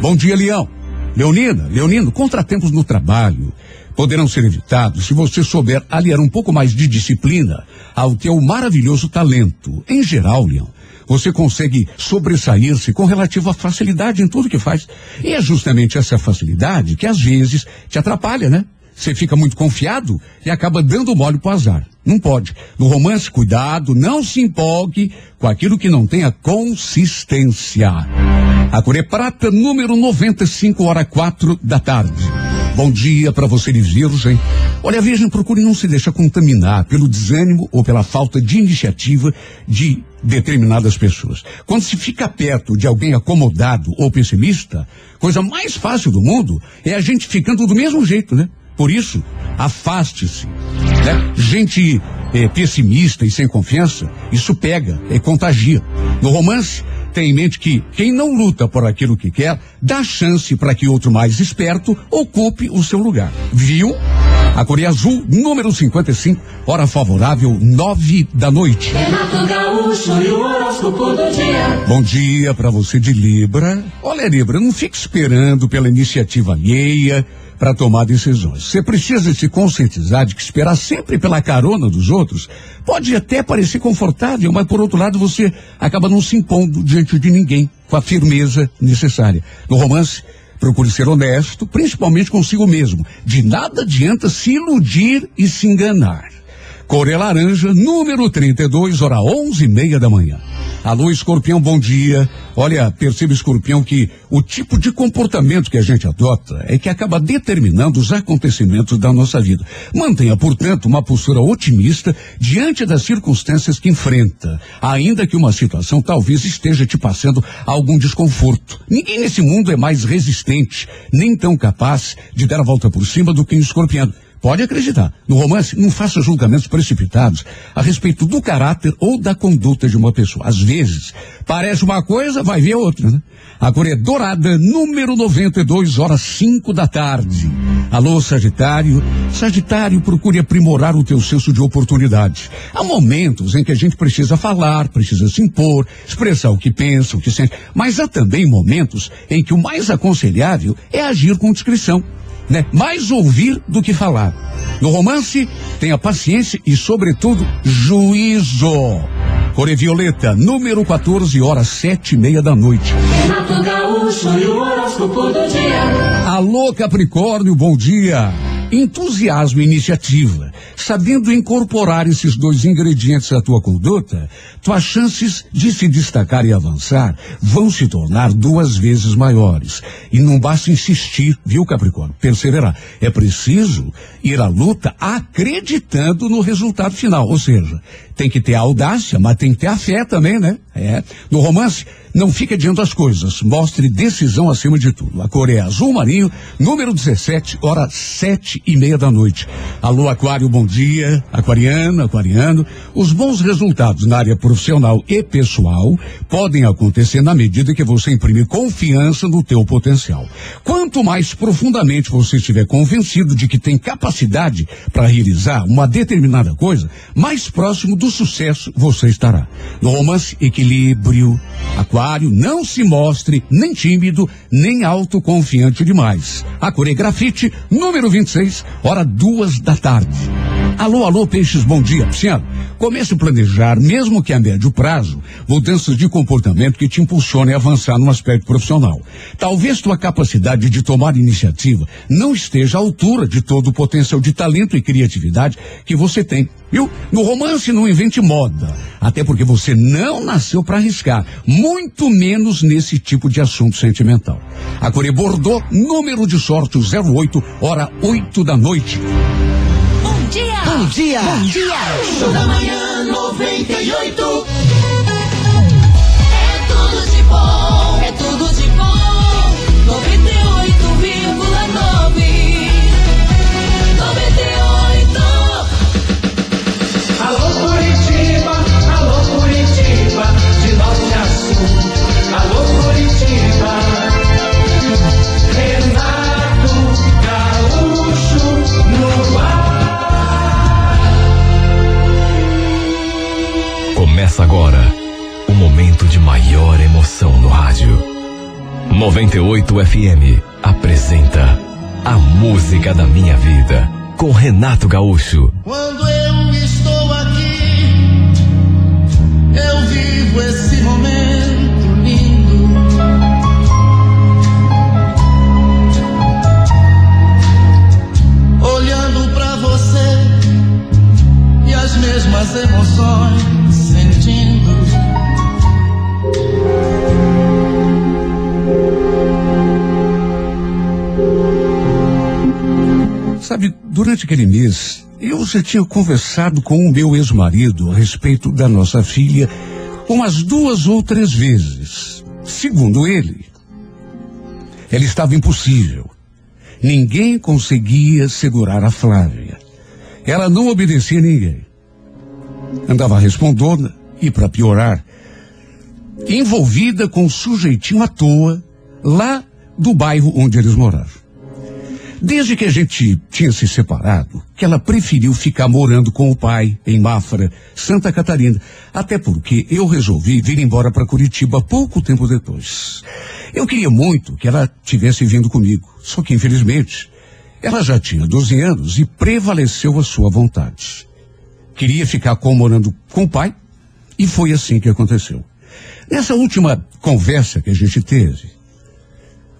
Bom dia, Leão. Leonina, Leonino, contratempos no trabalho poderão ser evitados se você souber aliar um pouco mais de disciplina ao teu maravilhoso talento. Em geral, Leão, você consegue sobressair-se com relativa facilidade em tudo que faz. E é justamente essa facilidade que às vezes te atrapalha, né? Você fica muito confiado e acaba dando mole pro azar. Não pode. No romance, cuidado, não se empolgue com aquilo que não tenha consistência. A Coré Prata, número 95, hora quatro da tarde. Bom dia para você Virgem. Olha, Virgem, procure não se deixar contaminar pelo desânimo ou pela falta de iniciativa de determinadas pessoas. Quando se fica perto de alguém acomodado ou pessimista, coisa mais fácil do mundo é a gente ficando do mesmo jeito, né? Por isso, afaste-se. Né? Gente eh, pessimista e sem confiança, isso pega, é contagia. No romance, tem em mente que quem não luta por aquilo que quer, dá chance para que outro mais esperto ocupe o seu lugar. Viu? A Coreia Azul, número 55, hora favorável, nove da noite.
Renato Gaúcho e o horóscopo do dia.
Bom dia para você de Libra. Olha, Libra, não fique esperando pela iniciativa alheia para tomar decisões. Você precisa se conscientizar de que esperar sempre pela carona dos outros pode até parecer confortável, mas por outro lado você acaba não se impondo diante de ninguém com a firmeza necessária. No romance, procure ser honesto, principalmente consigo mesmo. De nada adianta se iludir e se enganar. Cor é laranja, número 32, hora onze e meia da manhã. Alô, escorpião, bom dia. Olha, perceba, escorpião, que o tipo de comportamento que a gente adota é que acaba determinando os acontecimentos da nossa vida. Mantenha, portanto, uma postura otimista diante das circunstâncias que enfrenta, ainda que uma situação talvez esteja te passando algum desconforto. Ninguém nesse mundo é mais resistente, nem tão capaz de dar a volta por cima do que um escorpião. Pode acreditar. No romance, não faça julgamentos precipitados a respeito do caráter ou da conduta de uma pessoa. Às vezes, parece uma coisa, vai ver outra, né? A cor é dourada, número 92, horas 5 da tarde. Alô, Sagitário. Sagitário, procure aprimorar o teu senso de oportunidade. Há momentos em que a gente precisa falar, precisa se impor, expressar o que pensa, o que sente. Mas há também momentos em que o mais aconselhável é agir com discrição. Né? Mais ouvir do que falar. No romance, tenha paciência e, sobretudo, juízo. Core Violeta, número 14, horas sete e meia da noite.
Renato Gaúcho e o horóscopo do dia.
Alô, Capricórnio, bom dia. Entusiasmo e iniciativa. Sabendo incorporar esses dois ingredientes à tua conduta, tuas chances de se destacar e avançar vão se tornar duas vezes maiores. E não basta insistir, viu, Capricórnio? Perseverar. É preciso ir à luta acreditando no resultado final. Ou seja, tem que ter audácia, mas tem que ter a fé também, né? É. No romance, não fique adiante das coisas. Mostre decisão acima de tudo. A cor é azul marinho, número 17, hora sete e meia da noite. Alô, Aquário, bom dia. Aquariano, aquariano. Os bons resultados na área profissional e pessoal podem acontecer na medida que você imprime confiança no teu potencial. Quanto mais profundamente você estiver convencido de que tem capacidade para realizar uma determinada coisa, mais próximo do sucesso você estará. No romance, equilíbrio. Aquário, não se mostre nem tímido, nem autoconfiante demais. A cor é grafite, número 26, hora duas da tarde. Alô, alô, peixes, bom dia. Pisciano, comece a planejar, mesmo que a médio prazo, mudanças de comportamento que te impulsionem a avançar no aspecto profissional. Talvez tua capacidade de tomar iniciativa não esteja à altura de todo o potencial de talento e criatividade que você tem. Viu? No romance não invente moda, até porque você não nasceu para arriscar, muito menos nesse tipo de assunto sentimental. A Core Bordeaux, número de sorte o 08, hora 8 da noite.
Bom dia!
Bom dia!
Bom dia!
Show da manhã 98.
98
FM apresenta A Música da Minha Vida com Renato Gaúcho.
Quando eu estou aqui, eu vivo esse momento lindo. Olhando pra você e as mesmas emoções
durante aquele mês, eu já tinha conversado com o meu ex-marido a respeito da nossa filha umas duas ou três vezes. Segundo ele, ela estava impossível. Ninguém conseguia segurar a Flávia. Ela não obedecia ninguém. Andava respondona e, para piorar, envolvida com um sujeitinho à toa lá do bairro onde eles moravam. Desde que a gente tinha se separado, que ela preferiu ficar morando com o pai em Mafra, Santa Catarina, até porque eu resolvi vir embora para Curitiba pouco tempo depois. Eu queria muito que ela tivesse vindo comigo, só que infelizmente ela já tinha 12 anos e prevaleceu a sua vontade. Queria ficar com morando com o pai e foi assim que aconteceu. Nessa última conversa que a gente teve,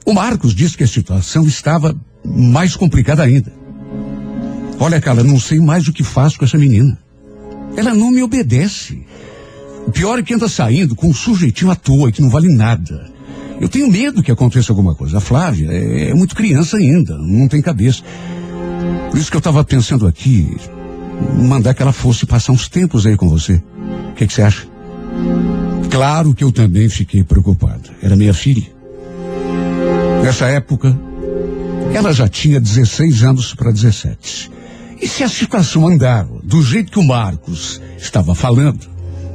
o Marcos disse que a situação estava mais complicada ainda. Olha, cara, não sei mais o que faço com essa menina. Ela não me obedece. O pior é que anda saindo com um sujeitinho à toa que não vale nada. Eu tenho medo que aconteça alguma coisa. A Flávia é, é muito criança ainda, não tem cabeça. Por isso que eu estava pensando aqui, mandar que ela fosse passar uns tempos aí com você. O que que você acha? Claro que eu também fiquei preocupado. Era minha filha. Nessa época, ela já tinha 16 anos para 17. E se a situação andava do jeito que o Marcos estava falando,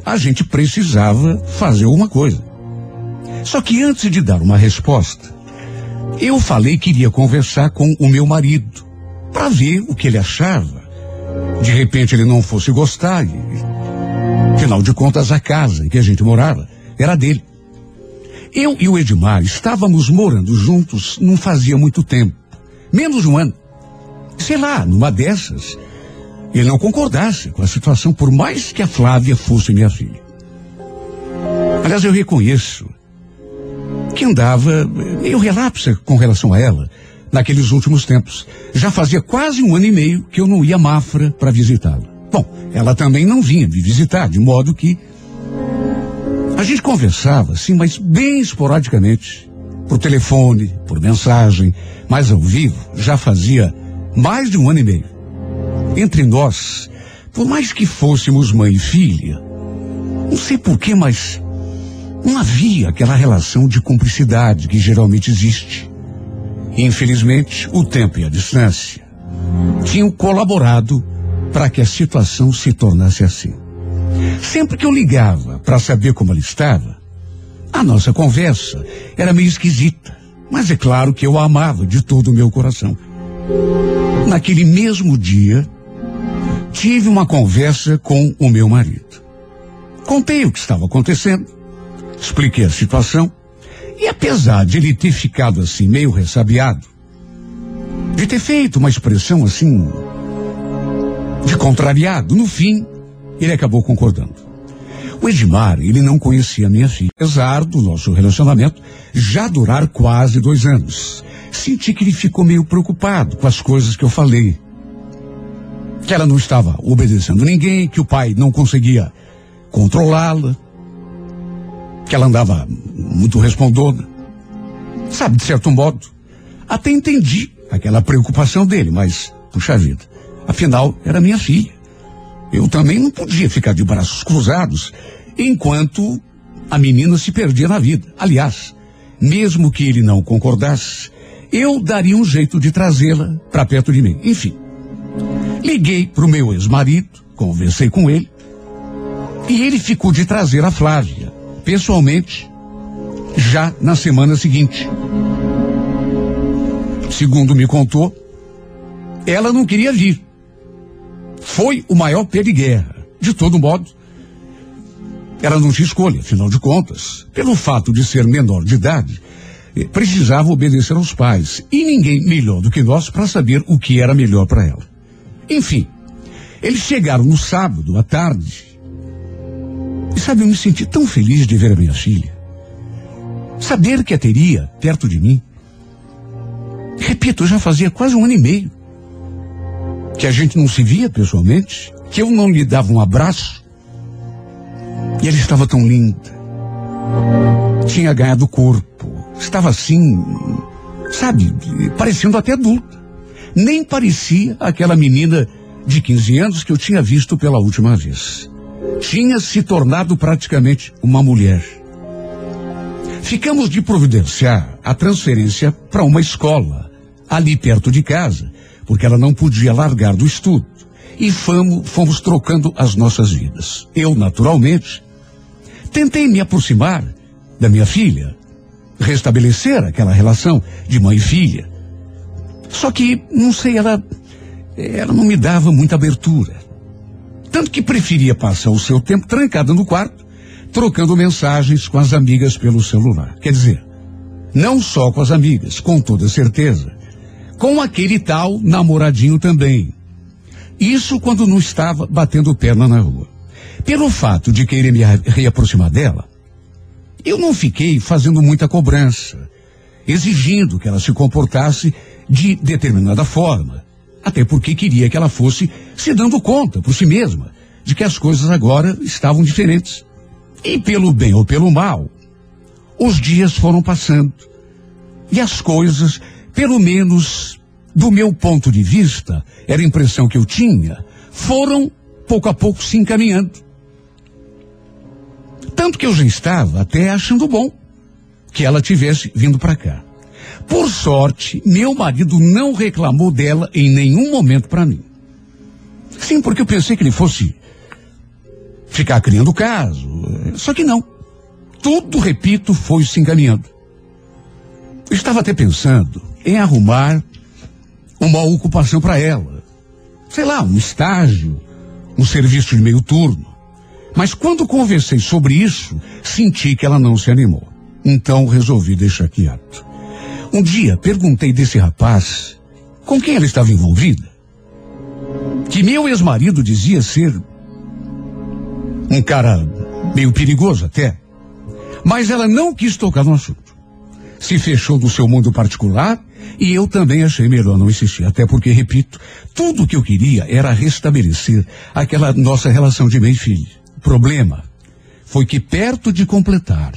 a gente precisava fazer alguma coisa. Só que antes de dar uma resposta, eu falei que iria conversar com o meu marido para ver o que ele achava. De repente ele não fosse gostar. E, afinal de contas, a casa em que a gente morava era dele. Eu e o Edmar estávamos morando juntos não fazia muito tempo. Menos de um ano. Sei lá, numa dessas, ele não concordasse com a situação, por mais que a Flávia fosse minha filha. Aliás, eu reconheço que andava meio relapsa com relação a ela naqueles últimos tempos. Já fazia quase um ano e meio que eu não ia a Mafra para visitá-la. Bom, ela também não vinha me visitar, de modo que a gente conversava, sim, mas bem esporadicamente, por telefone, por mensagem, mas ao vivo já fazia mais de um ano e meio. Entre nós, por mais que fôssemos mãe e filha, não sei porquê, mas não havia aquela relação de cumplicidade que geralmente existe. Infelizmente, o tempo e a distância tinham colaborado para que a situação se tornasse assim. Sempre que eu ligava para saber como ela estava, a nossa conversa era meio esquisita, mas é claro que eu a amava de todo o meu coração. Naquele mesmo dia, tive uma conversa com o meu marido. Contei o que estava acontecendo, expliquei a situação, e apesar de ele ter ficado assim meio ressabiado, de ter feito uma expressão assim, de contrariado, no fim, ele acabou concordando. O Edmar, ele não conhecia minha filha, apesar do nosso relacionamento já durar quase dois anos. Senti que ele ficou meio preocupado com as coisas que eu falei. Que ela não estava obedecendo ninguém, que o pai não conseguia controlá-la, que ela andava muito respondona. Sabe, de certo modo, até entendi aquela preocupação dele, mas, puxa vida, afinal, era minha filha. Eu também não podia ficar de braços cruzados enquanto a menina se perdia na vida. Aliás, mesmo que ele não concordasse, eu daria um jeito de trazê-la para perto de mim. Enfim, liguei para o meu ex-marido, conversei com ele, e ele ficou de trazer a Flávia, pessoalmente, já na semana seguinte. Segundo me contou, ela não queria vir. Foi o maior pé de guerra. De todo modo, ela não tinha escolha, afinal de contas, pelo fato de ser menor de idade, eh, precisava obedecer aos pais. E ninguém melhor do que nós para saber o que era melhor para ela. Enfim, eles chegaram no sábado à tarde. E sabe, eu me senti tão feliz de ver a minha filha. Saber que a teria perto de mim. Repito, já fazia quase um ano e meio que a gente não se via pessoalmente, que eu não lhe dava um abraço. E ela estava tão linda. Tinha ganhado corpo. Estava assim, sabe, parecendo até adulta. Nem parecia aquela menina de 15 anos que eu tinha visto pela última vez. Tinha se tornado praticamente uma mulher. Ficamos de providenciar a transferência para uma escola, ali perto de casa, porque ela não podia largar do estudo. E fomos, fomos trocando as nossas vidas. Eu, naturalmente, tentei me aproximar da minha filha, restabelecer aquela relação de mãe e filha. Só que, não sei, ela, ela não me dava muita abertura. Tanto que preferia passar o seu tempo trancada no quarto, trocando mensagens com as amigas pelo celular. Quer dizer, não só com as amigas, com toda certeza, com aquele tal namoradinho também. Isso quando não estava batendo perna na rua. Pelo fato de querer me re- reaproximar dela, eu não fiquei fazendo muita cobrança, exigindo que ela se comportasse de determinada forma, até porque queria que ela fosse se dando conta por si mesma de que as coisas agora estavam diferentes. E pelo bem ou pelo mal, os dias foram passando e as coisas, pelo menos do meu ponto de vista, era a impressão que eu tinha, foram pouco a pouco se encaminhando. Tanto que eu já estava até achando bom que ela tivesse vindo para cá. Por sorte, meu marido não reclamou dela em nenhum momento para mim. Sim, porque eu pensei que ele fosse ficar criando caso. Só que não. Tudo, repito, foi se encaminhando. Eu estava até pensando em arrumar uma ocupação para ela. Sei lá, um estágio, um serviço de meio turno. Mas quando conversei sobre isso, senti que ela não se animou. Então resolvi deixar quieto. Um dia perguntei desse rapaz com quem ela estava envolvida. Que meu ex-marido dizia ser um cara meio perigoso até. Mas ela não quis tocar no assunto. Se fechou do seu mundo particular e eu também achei melhor não insistir. Até porque, repito, tudo o que eu queria era restabelecer aquela nossa relação de mãe e filho. O problema foi que perto de completar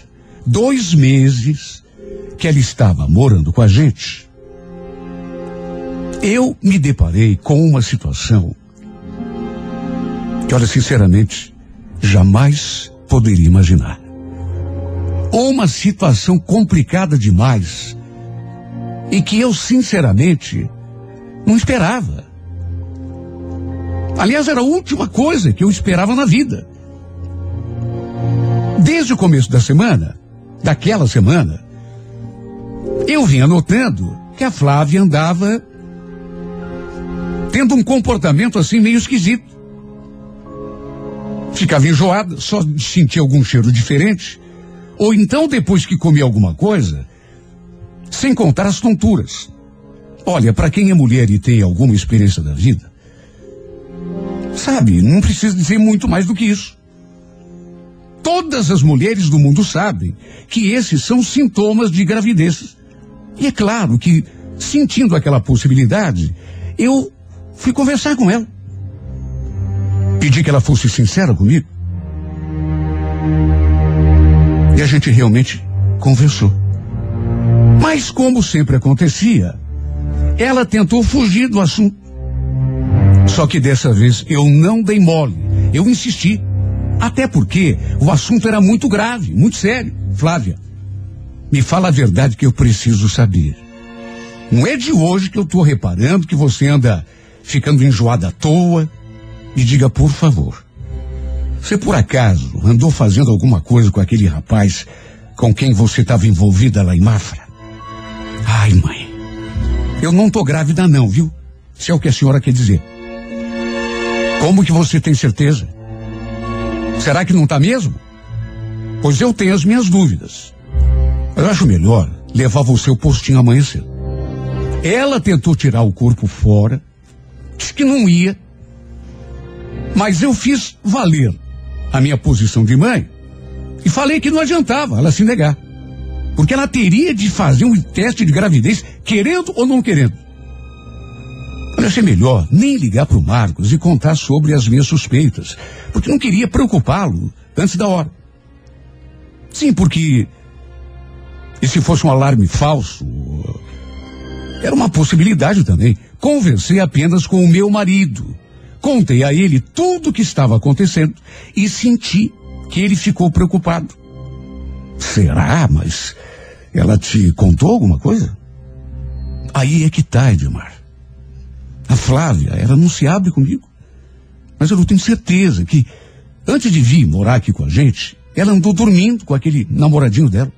dois meses que ela estava morando com a gente, eu me deparei com uma situação que, olha, sinceramente, jamais poderia imaginar. Uma situação complicada demais e que eu, sinceramente, não esperava. Aliás, era a última coisa que eu esperava na vida. Desde o começo da semana, daquela semana, eu vinha notando que a Flávia andava tendo um comportamento assim meio esquisito. Ficava enjoada, só sentia algum cheiro diferente. Ou então, depois que comia alguma coisa, sem contar as tonturas. Olha, para quem é mulher e tem alguma experiência da vida, sabe, não precisa dizer muito mais do que isso. Todas as mulheres do mundo sabem que esses são sintomas de gravidez. E é claro que, sentindo aquela possibilidade, eu fui conversar com ela. Pedi que ela fosse sincera comigo. E a gente realmente conversou. Mas, como sempre acontecia, ela tentou fugir do assunto. Só que dessa vez eu não dei mole. Eu insisti. Até porque o assunto era muito grave, muito sério. Flávia, me fala a verdade que eu preciso saber. Não é de hoje que eu estou reparando que você anda ficando enjoada à toa. Me diga, por favor. Você por acaso andou fazendo alguma coisa com aquele rapaz com quem você estava envolvida lá em Mafra? Ai, mãe. Eu não tô grávida não, viu? Se é o que a senhora quer dizer. Como que você tem certeza? Será que não tá mesmo? Pois eu tenho as minhas dúvidas. Eu acho melhor levar você ao postinho amanhã cedo. Ela tentou tirar o corpo fora, disse que não ia, mas eu fiz valer a minha posição de mãe e falei que não adiantava ela se negar. Porque ela teria de fazer um teste de gravidez, querendo ou não querendo. Eu achei melhor nem ligar para o Marcos e contar sobre as minhas suspeitas, porque não queria preocupá-lo antes da hora. Sim, porque e se fosse um alarme falso, era uma possibilidade também. Conversei apenas com o meu marido. Contei a ele tudo o que estava acontecendo e senti que ele ficou preocupado. Será? Mas ela te contou alguma coisa? Aí é que tá, Edmar. A Flávia, ela não se abre comigo. Mas eu não tenho certeza que, antes de vir morar aqui com a gente, ela andou dormindo com aquele namoradinho dela.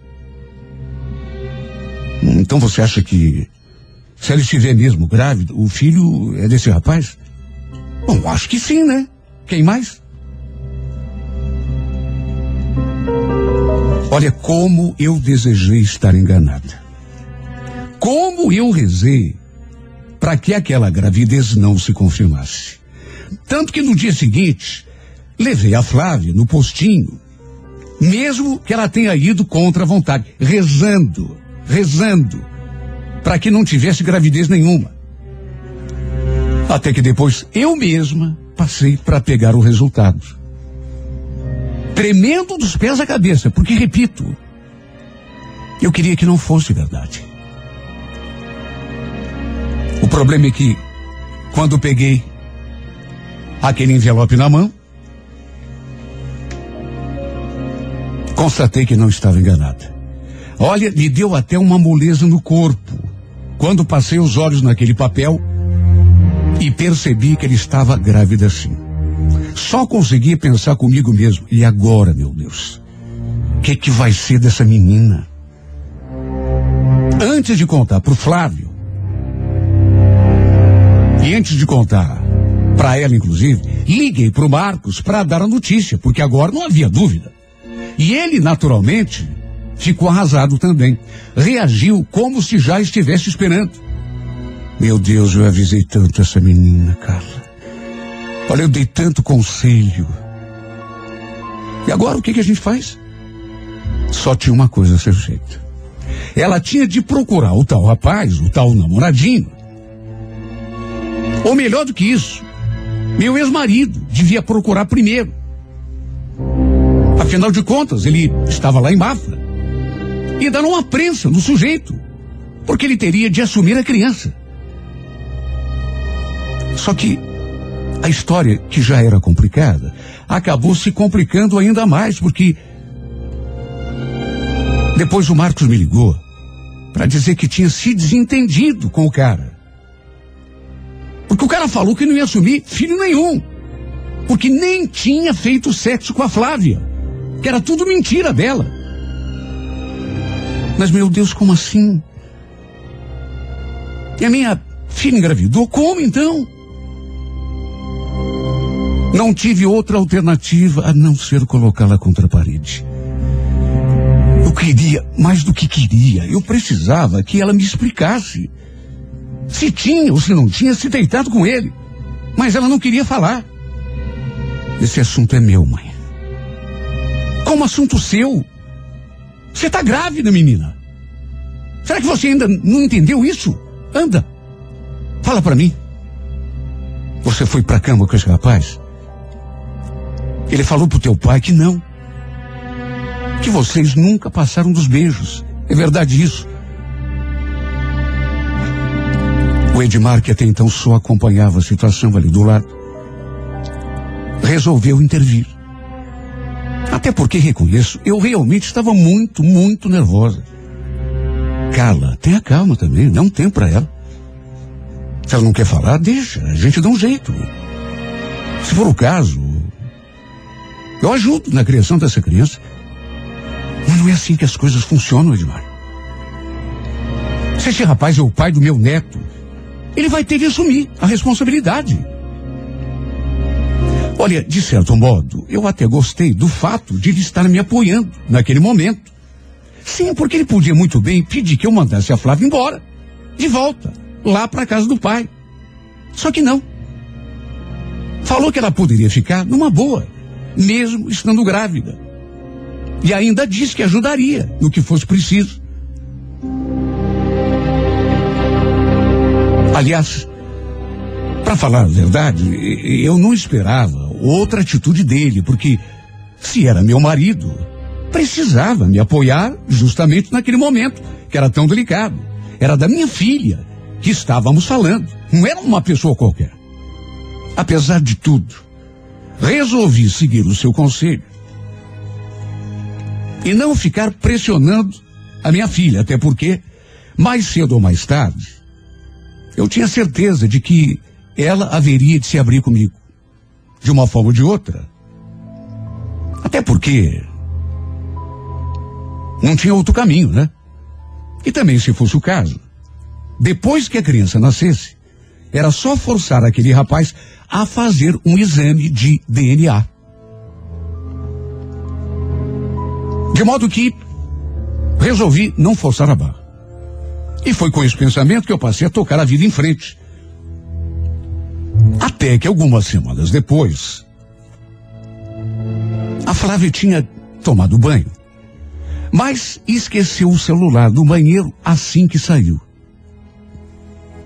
Então você acha que, se ela estiver mesmo grávida, o filho é desse rapaz? Bom, acho que sim, né? Quem mais? Olha como eu desejei estar enganada. Como eu rezei para que aquela gravidez não se confirmasse. Tanto que no dia seguinte, levei a Flávia no postinho, mesmo que ela tenha ido contra a vontade, rezando, rezando, para que não tivesse gravidez nenhuma. Até que depois eu mesma passei para pegar o resultado. Tremendo dos pés à cabeça, porque, repito, eu queria que não fosse verdade. O problema é que, quando peguei aquele envelope na mão, constatei que não estava enganada. Olha, me deu até uma moleza no corpo quando passei os olhos naquele papel e percebi que ele estava grávida sim. Só consegui pensar comigo mesmo. E agora, meu Deus? O que, que vai ser dessa menina? Antes de contar pro Flávio, e antes de contar para ela, inclusive, liguei pro Marcos para dar a notícia, porque agora não havia dúvida. E ele, naturalmente, ficou arrasado também. Reagiu como se já estivesse esperando. Meu Deus, eu avisei tanto essa menina, Carla. Olha, eu dei tanto conselho. E agora o que, que a gente faz? Só tinha uma coisa a ser feita. Ela tinha de procurar o tal rapaz, o tal namoradinho. Ou melhor do que isso, meu ex-marido devia procurar primeiro. Afinal de contas, ele estava lá em Mafra. E dar uma prensa no sujeito, porque ele teria de assumir a criança. Só que a história, que já era complicada, acabou se complicando ainda mais, porque depois o Marcos me ligou para dizer que tinha se desentendido com o cara. Porque o cara falou que não ia assumir filho nenhum. Porque nem tinha feito sexo com a Flávia. Que era tudo mentira dela. Mas, meu Deus, como assim? E a minha filha engravidou? Como então? Não tive outra alternativa a não ser colocá-la contra a parede. Eu queria, mais do que queria, eu precisava que ela me explicasse. Se tinha ou se não tinha se deitado com ele. Mas ela não queria falar. Esse assunto é meu, mãe. Como assunto seu? Você está grávida, menina. Será que você ainda não entendeu isso? Anda. Fala para mim. Você foi pra cama com esse rapaz? Ele falou pro teu pai que não. Que vocês nunca passaram dos beijos. É verdade isso? O Edmar, que até então só acompanhava a situação ali do lado, resolveu intervir. Até porque reconheço, eu realmente estava muito, muito nervosa. Carla, tenha calma também, dá um tempo para ela. Se ela não quer falar, deixa, a gente dá um jeito. Se for o caso, eu ajudo na criação dessa criança. Mas não é assim que as coisas funcionam, Edmar. Se esse rapaz é o pai do meu neto, ele vai ter de assumir a responsabilidade. Olha, de certo modo, eu até gostei do fato de ele estar me apoiando naquele momento. Sim, porque ele podia muito bem pedir que eu mandasse a Flávia embora, de volta, lá para casa do pai. Só que não. Falou que ela poderia ficar numa boa, mesmo estando grávida. E ainda disse que ajudaria no que fosse preciso. Aliás, para falar a verdade, eu não esperava outra atitude dele, porque se era meu marido, precisava me apoiar justamente naquele momento, que era tão delicado. Era da minha filha que estávamos falando, não era uma pessoa qualquer. Apesar de tudo, resolvi seguir o seu conselho e não ficar pressionando a minha filha, até porque, mais cedo ou mais tarde, eu tinha certeza de que ela haveria de se abrir comigo, de uma forma ou de outra. Até porque não tinha outro caminho, né? E também, se fosse o caso, depois que a criança nascesse, era só forçar aquele rapaz a fazer um exame de DNA. De modo que resolvi não forçar a barra. E foi com esse pensamento que eu passei a tocar a vida em frente. Até que algumas semanas depois, a Flávia tinha tomado banho, mas esqueceu o celular no banheiro assim que saiu.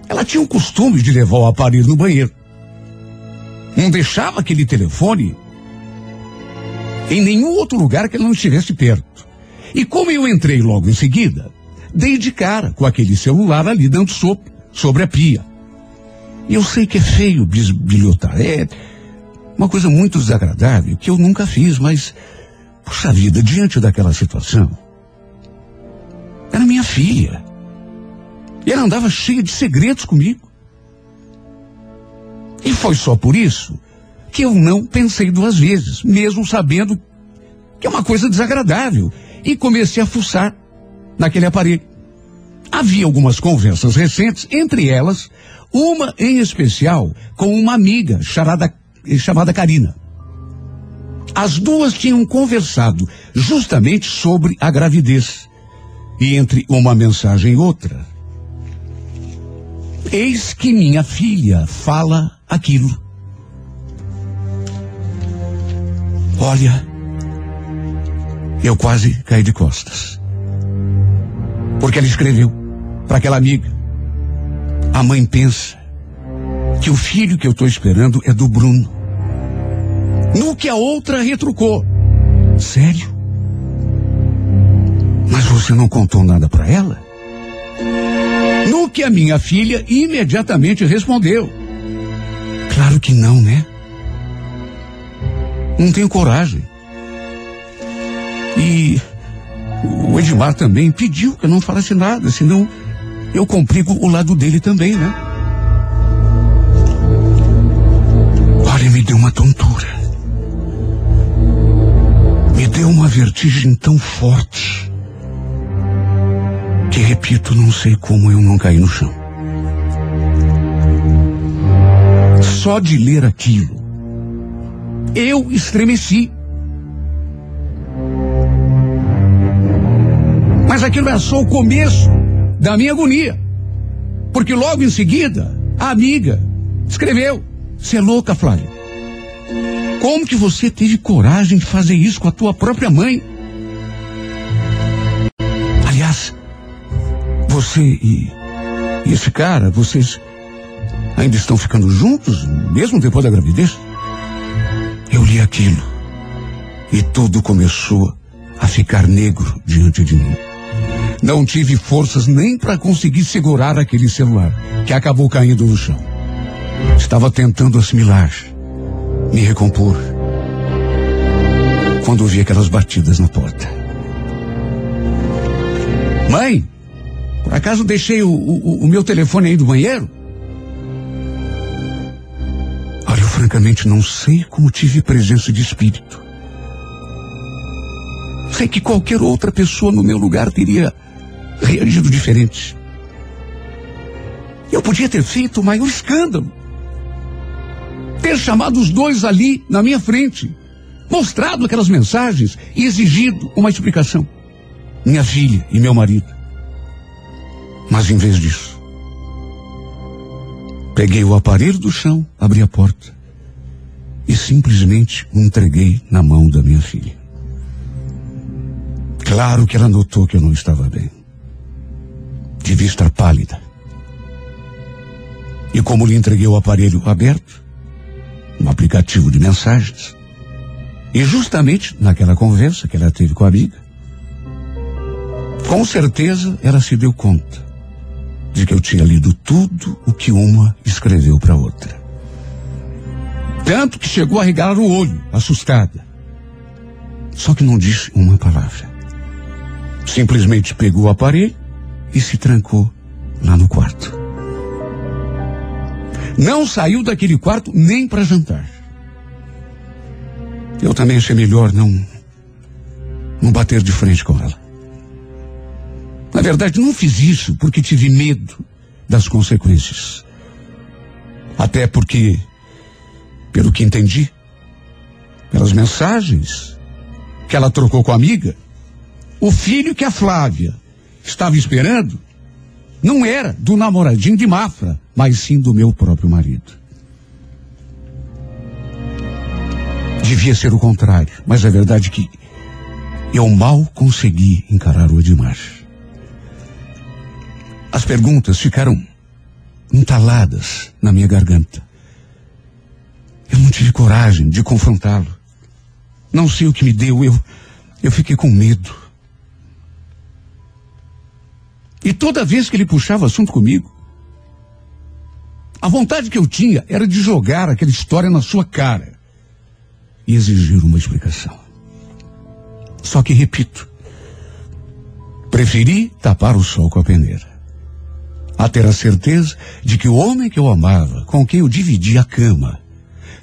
Ela tinha o costume de levar o aparelho no banheiro. Não deixava aquele telefone em nenhum outro lugar que ela não estivesse perto. E como eu entrei logo em seguida, dei de cara com aquele celular ali dando sopa sobre a pia. E eu sei que é feio bisbilhotar, é uma coisa muito desagradável que eu nunca fiz, mas, puxa vida, diante daquela situação, era minha filha. E ela andava cheia de segredos comigo. E foi só por isso que eu não pensei duas vezes, mesmo sabendo que é uma coisa desagradável, e comecei a fuçar naquele aparelho. Havia algumas conversas recentes, entre elas, uma em especial com uma amiga chamada, chamada Karina. As duas tinham conversado justamente sobre a gravidez. E entre uma mensagem e outra, Eis que minha filha fala aquilo. Olha, eu quase caí de costas. Porque ela escreveu para aquela amiga. A mãe pensa que o filho que eu estou esperando é do Bruno. No que a outra retrucou. Sério? Mas você não contou nada para ela? No que a minha filha imediatamente respondeu. Claro que não, né? Não tenho coragem. E o Edmar também pediu que eu não falasse nada, senão eu complico o lado dele também, né? Olha, me deu uma tontura. Me deu uma vertigem tão forte que, repito, não sei como eu não caí no chão. Só de ler aquilo, eu estremeci. Mas aquilo é só o começo da minha agonia. Porque logo em seguida, a amiga escreveu: Você é louca, Flávia. Como que você teve coragem de fazer isso com a tua própria mãe? Aliás, você e, e esse cara, vocês ainda estão ficando juntos, mesmo depois da gravidez? Eu li aquilo e tudo começou a ficar negro diante de mim. Não tive forças nem para conseguir segurar aquele celular, que acabou caindo no chão. Estava tentando assimilar, me recompor, quando ouvi aquelas batidas na porta. Mãe, por acaso deixei o, o, o meu telefone aí do banheiro? Francamente não sei como tive presença de espírito. Sei que qualquer outra pessoa no meu lugar teria reagido diferente. Eu podia ter feito o maior escândalo. Ter chamado os dois ali na minha frente, mostrado aquelas mensagens e exigido uma explicação. Minha filha e meu marido. Mas em vez disso, peguei o aparelho do chão, abri a porta e simplesmente o entreguei na mão da minha filha. Claro que ela notou que eu não estava bem. Devia estar pálida. E como lhe entreguei o aparelho aberto, um aplicativo de mensagens, e justamente naquela conversa que ela teve com a amiga, com certeza ela se deu conta de que eu tinha lido tudo o que uma escreveu para outra. Tanto que chegou a regalar o olho, assustada. Só que não disse uma palavra. Simplesmente pegou o aparelho e se trancou lá no quarto. Não saiu daquele quarto nem para jantar. Eu também achei melhor não não bater de frente com ela. Na verdade, não fiz isso porque tive medo das consequências. Até porque, pelo que entendi, pelas mensagens que ela trocou com a amiga, o filho que a Flávia estava esperando não era do namoradinho de Mafra, mas sim do meu próprio marido. Devia ser o contrário, mas a verdade é que eu mal consegui encarar o Edmar. As perguntas ficaram entaladas na minha garganta. Eu não tive coragem de confrontá-lo. Não sei o que me deu, eu, eu fiquei com medo. E toda vez que ele puxava assunto comigo, a vontade que eu tinha era de jogar aquela história na sua cara e exigir uma explicação. Só que, repito, preferi tapar o sol com a peneira. A ter a certeza de que o homem que eu amava, com quem eu dividia a cama,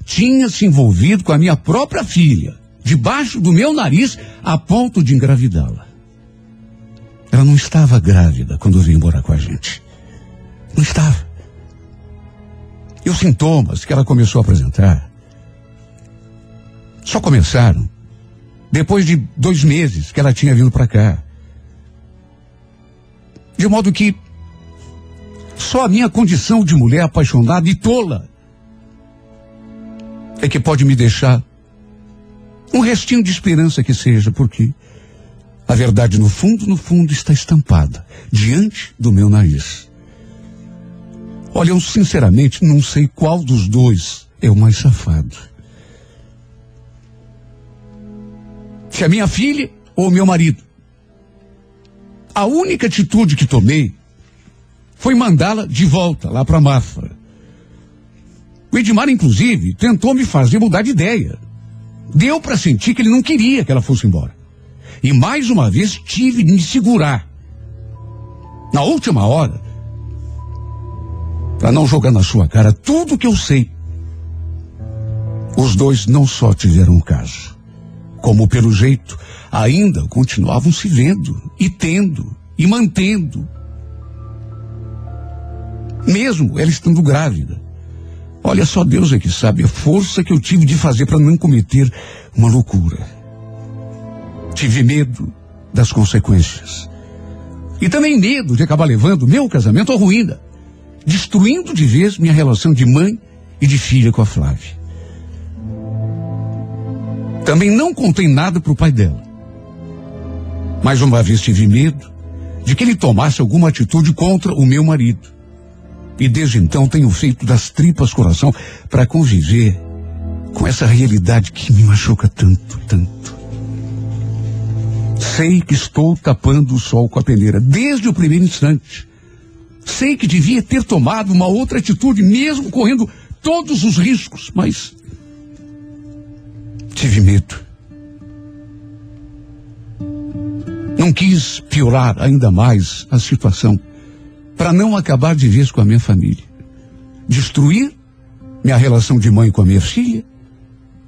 tinha se envolvido com a minha própria filha, debaixo do meu nariz, a ponto de engravidá-la. Ela não estava grávida quando veio morar com a gente. Não estava. E os sintomas que ela começou a apresentar só começaram depois de dois meses que ela tinha vindo para cá. De modo que Só a minha condição de mulher apaixonada e tola é que pode me deixar um restinho de esperança que seja, porque a verdade no fundo, no fundo está estampada diante do meu nariz. Olha, eu sinceramente não sei qual dos dois é o mais safado. Se é minha filha ou meu marido. A única atitude que tomei foi mandá-la de volta lá para Mafra. O Edmar, inclusive, tentou me fazer mudar de ideia. Deu para sentir que ele não queria que ela fosse embora. E mais uma vez tive de me segurar. Na última hora, para não jogar na sua cara tudo que eu sei. Os dois não só tiveram um caso, como pelo jeito ainda continuavam se vendo e tendo e mantendo. Mesmo ela estando grávida. Olha só Deus é que sabe a força que eu tive de fazer para não cometer uma loucura. Tive medo das consequências. E também medo de acabar levando meu casamento à ruína, destruindo de vez minha relação de mãe e de filha com a Flávia. Também não contei nada para o pai dela. Mais uma vez tive medo de que ele tomasse alguma atitude contra o meu marido. E desde então tenho feito das tripas coração para conviver com essa realidade que me machuca tanto, tanto. Sei que estou tapando o sol com a peneira desde o primeiro instante. Sei que devia ter tomado uma outra atitude, mesmo correndo todos os riscos, mas tive medo. Não quis piorar ainda mais a situação para não acabar de vez com a minha família. Destruir minha relação de mãe com a minha filha,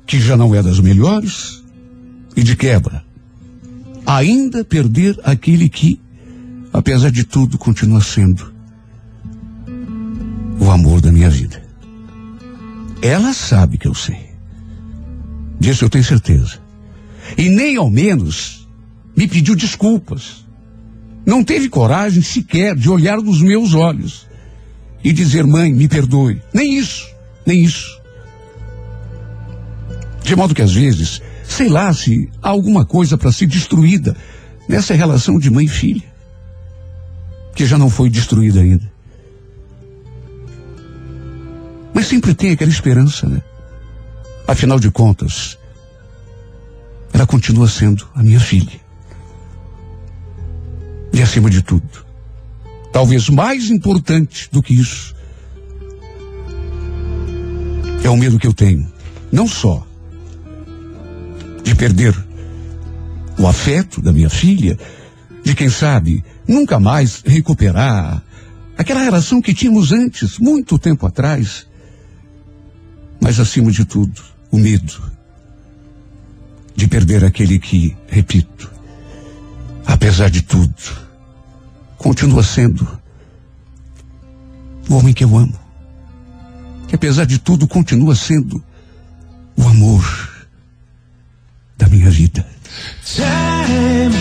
que já não é das melhores, e de quebra, ainda perder aquele que, apesar de tudo, continua sendo o amor da minha vida. Ela sabe que eu sei. Disso eu tenho certeza. E nem ao menos me pediu desculpas. Não teve coragem sequer de olhar nos meus olhos e dizer, mãe, me perdoe. Nem isso, nem isso. De modo que às vezes, sei lá se há alguma coisa para ser destruída nessa relação de mãe e filha, que já não foi destruída ainda. Mas sempre tem aquela esperança, né? Afinal de contas, ela continua sendo a minha filha. E acima de tudo, talvez mais importante do que isso, é o medo que eu tenho, não só de perder o afeto da minha filha, de quem sabe nunca mais recuperar aquela relação que tínhamos antes, muito tempo atrás, mas acima de tudo, o medo de perder aquele que, repito, apesar de tudo, continua sendo o homem que eu amo. Que apesar de tudo continua sendo o amor da minha vida.
Time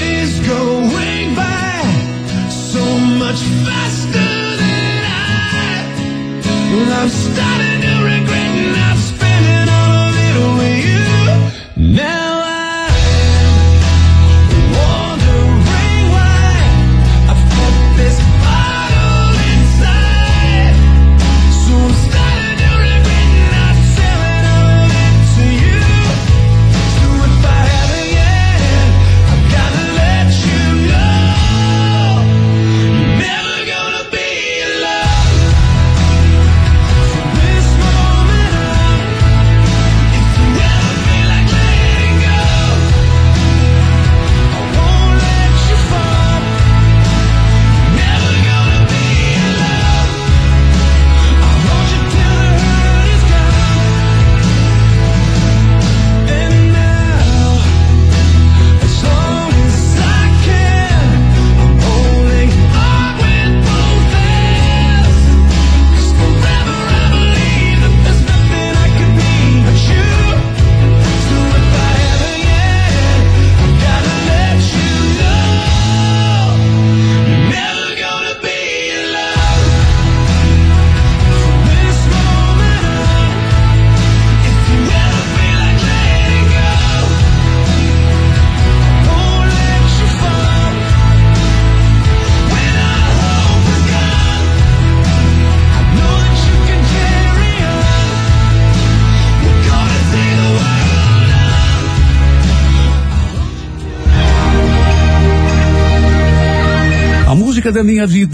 is going by so much faster than I. Well, I'm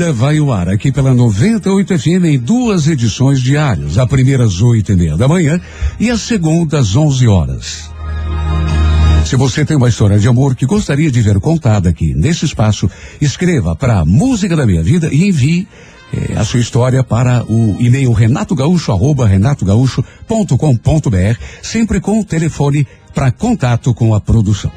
vida vai ao ar aqui pela 98 FM em duas edições diárias. A primeira às oito e meia da manhã e a segunda às 11 horas. Se você tem uma história de amor que gostaria de ver contada aqui nesse espaço, escreva para Música da Minha Vida e envie eh, a sua história para o e-mail renatogaúcho, arroba renatogaúcho.com.br, sempre com o telefone para contato com a produção.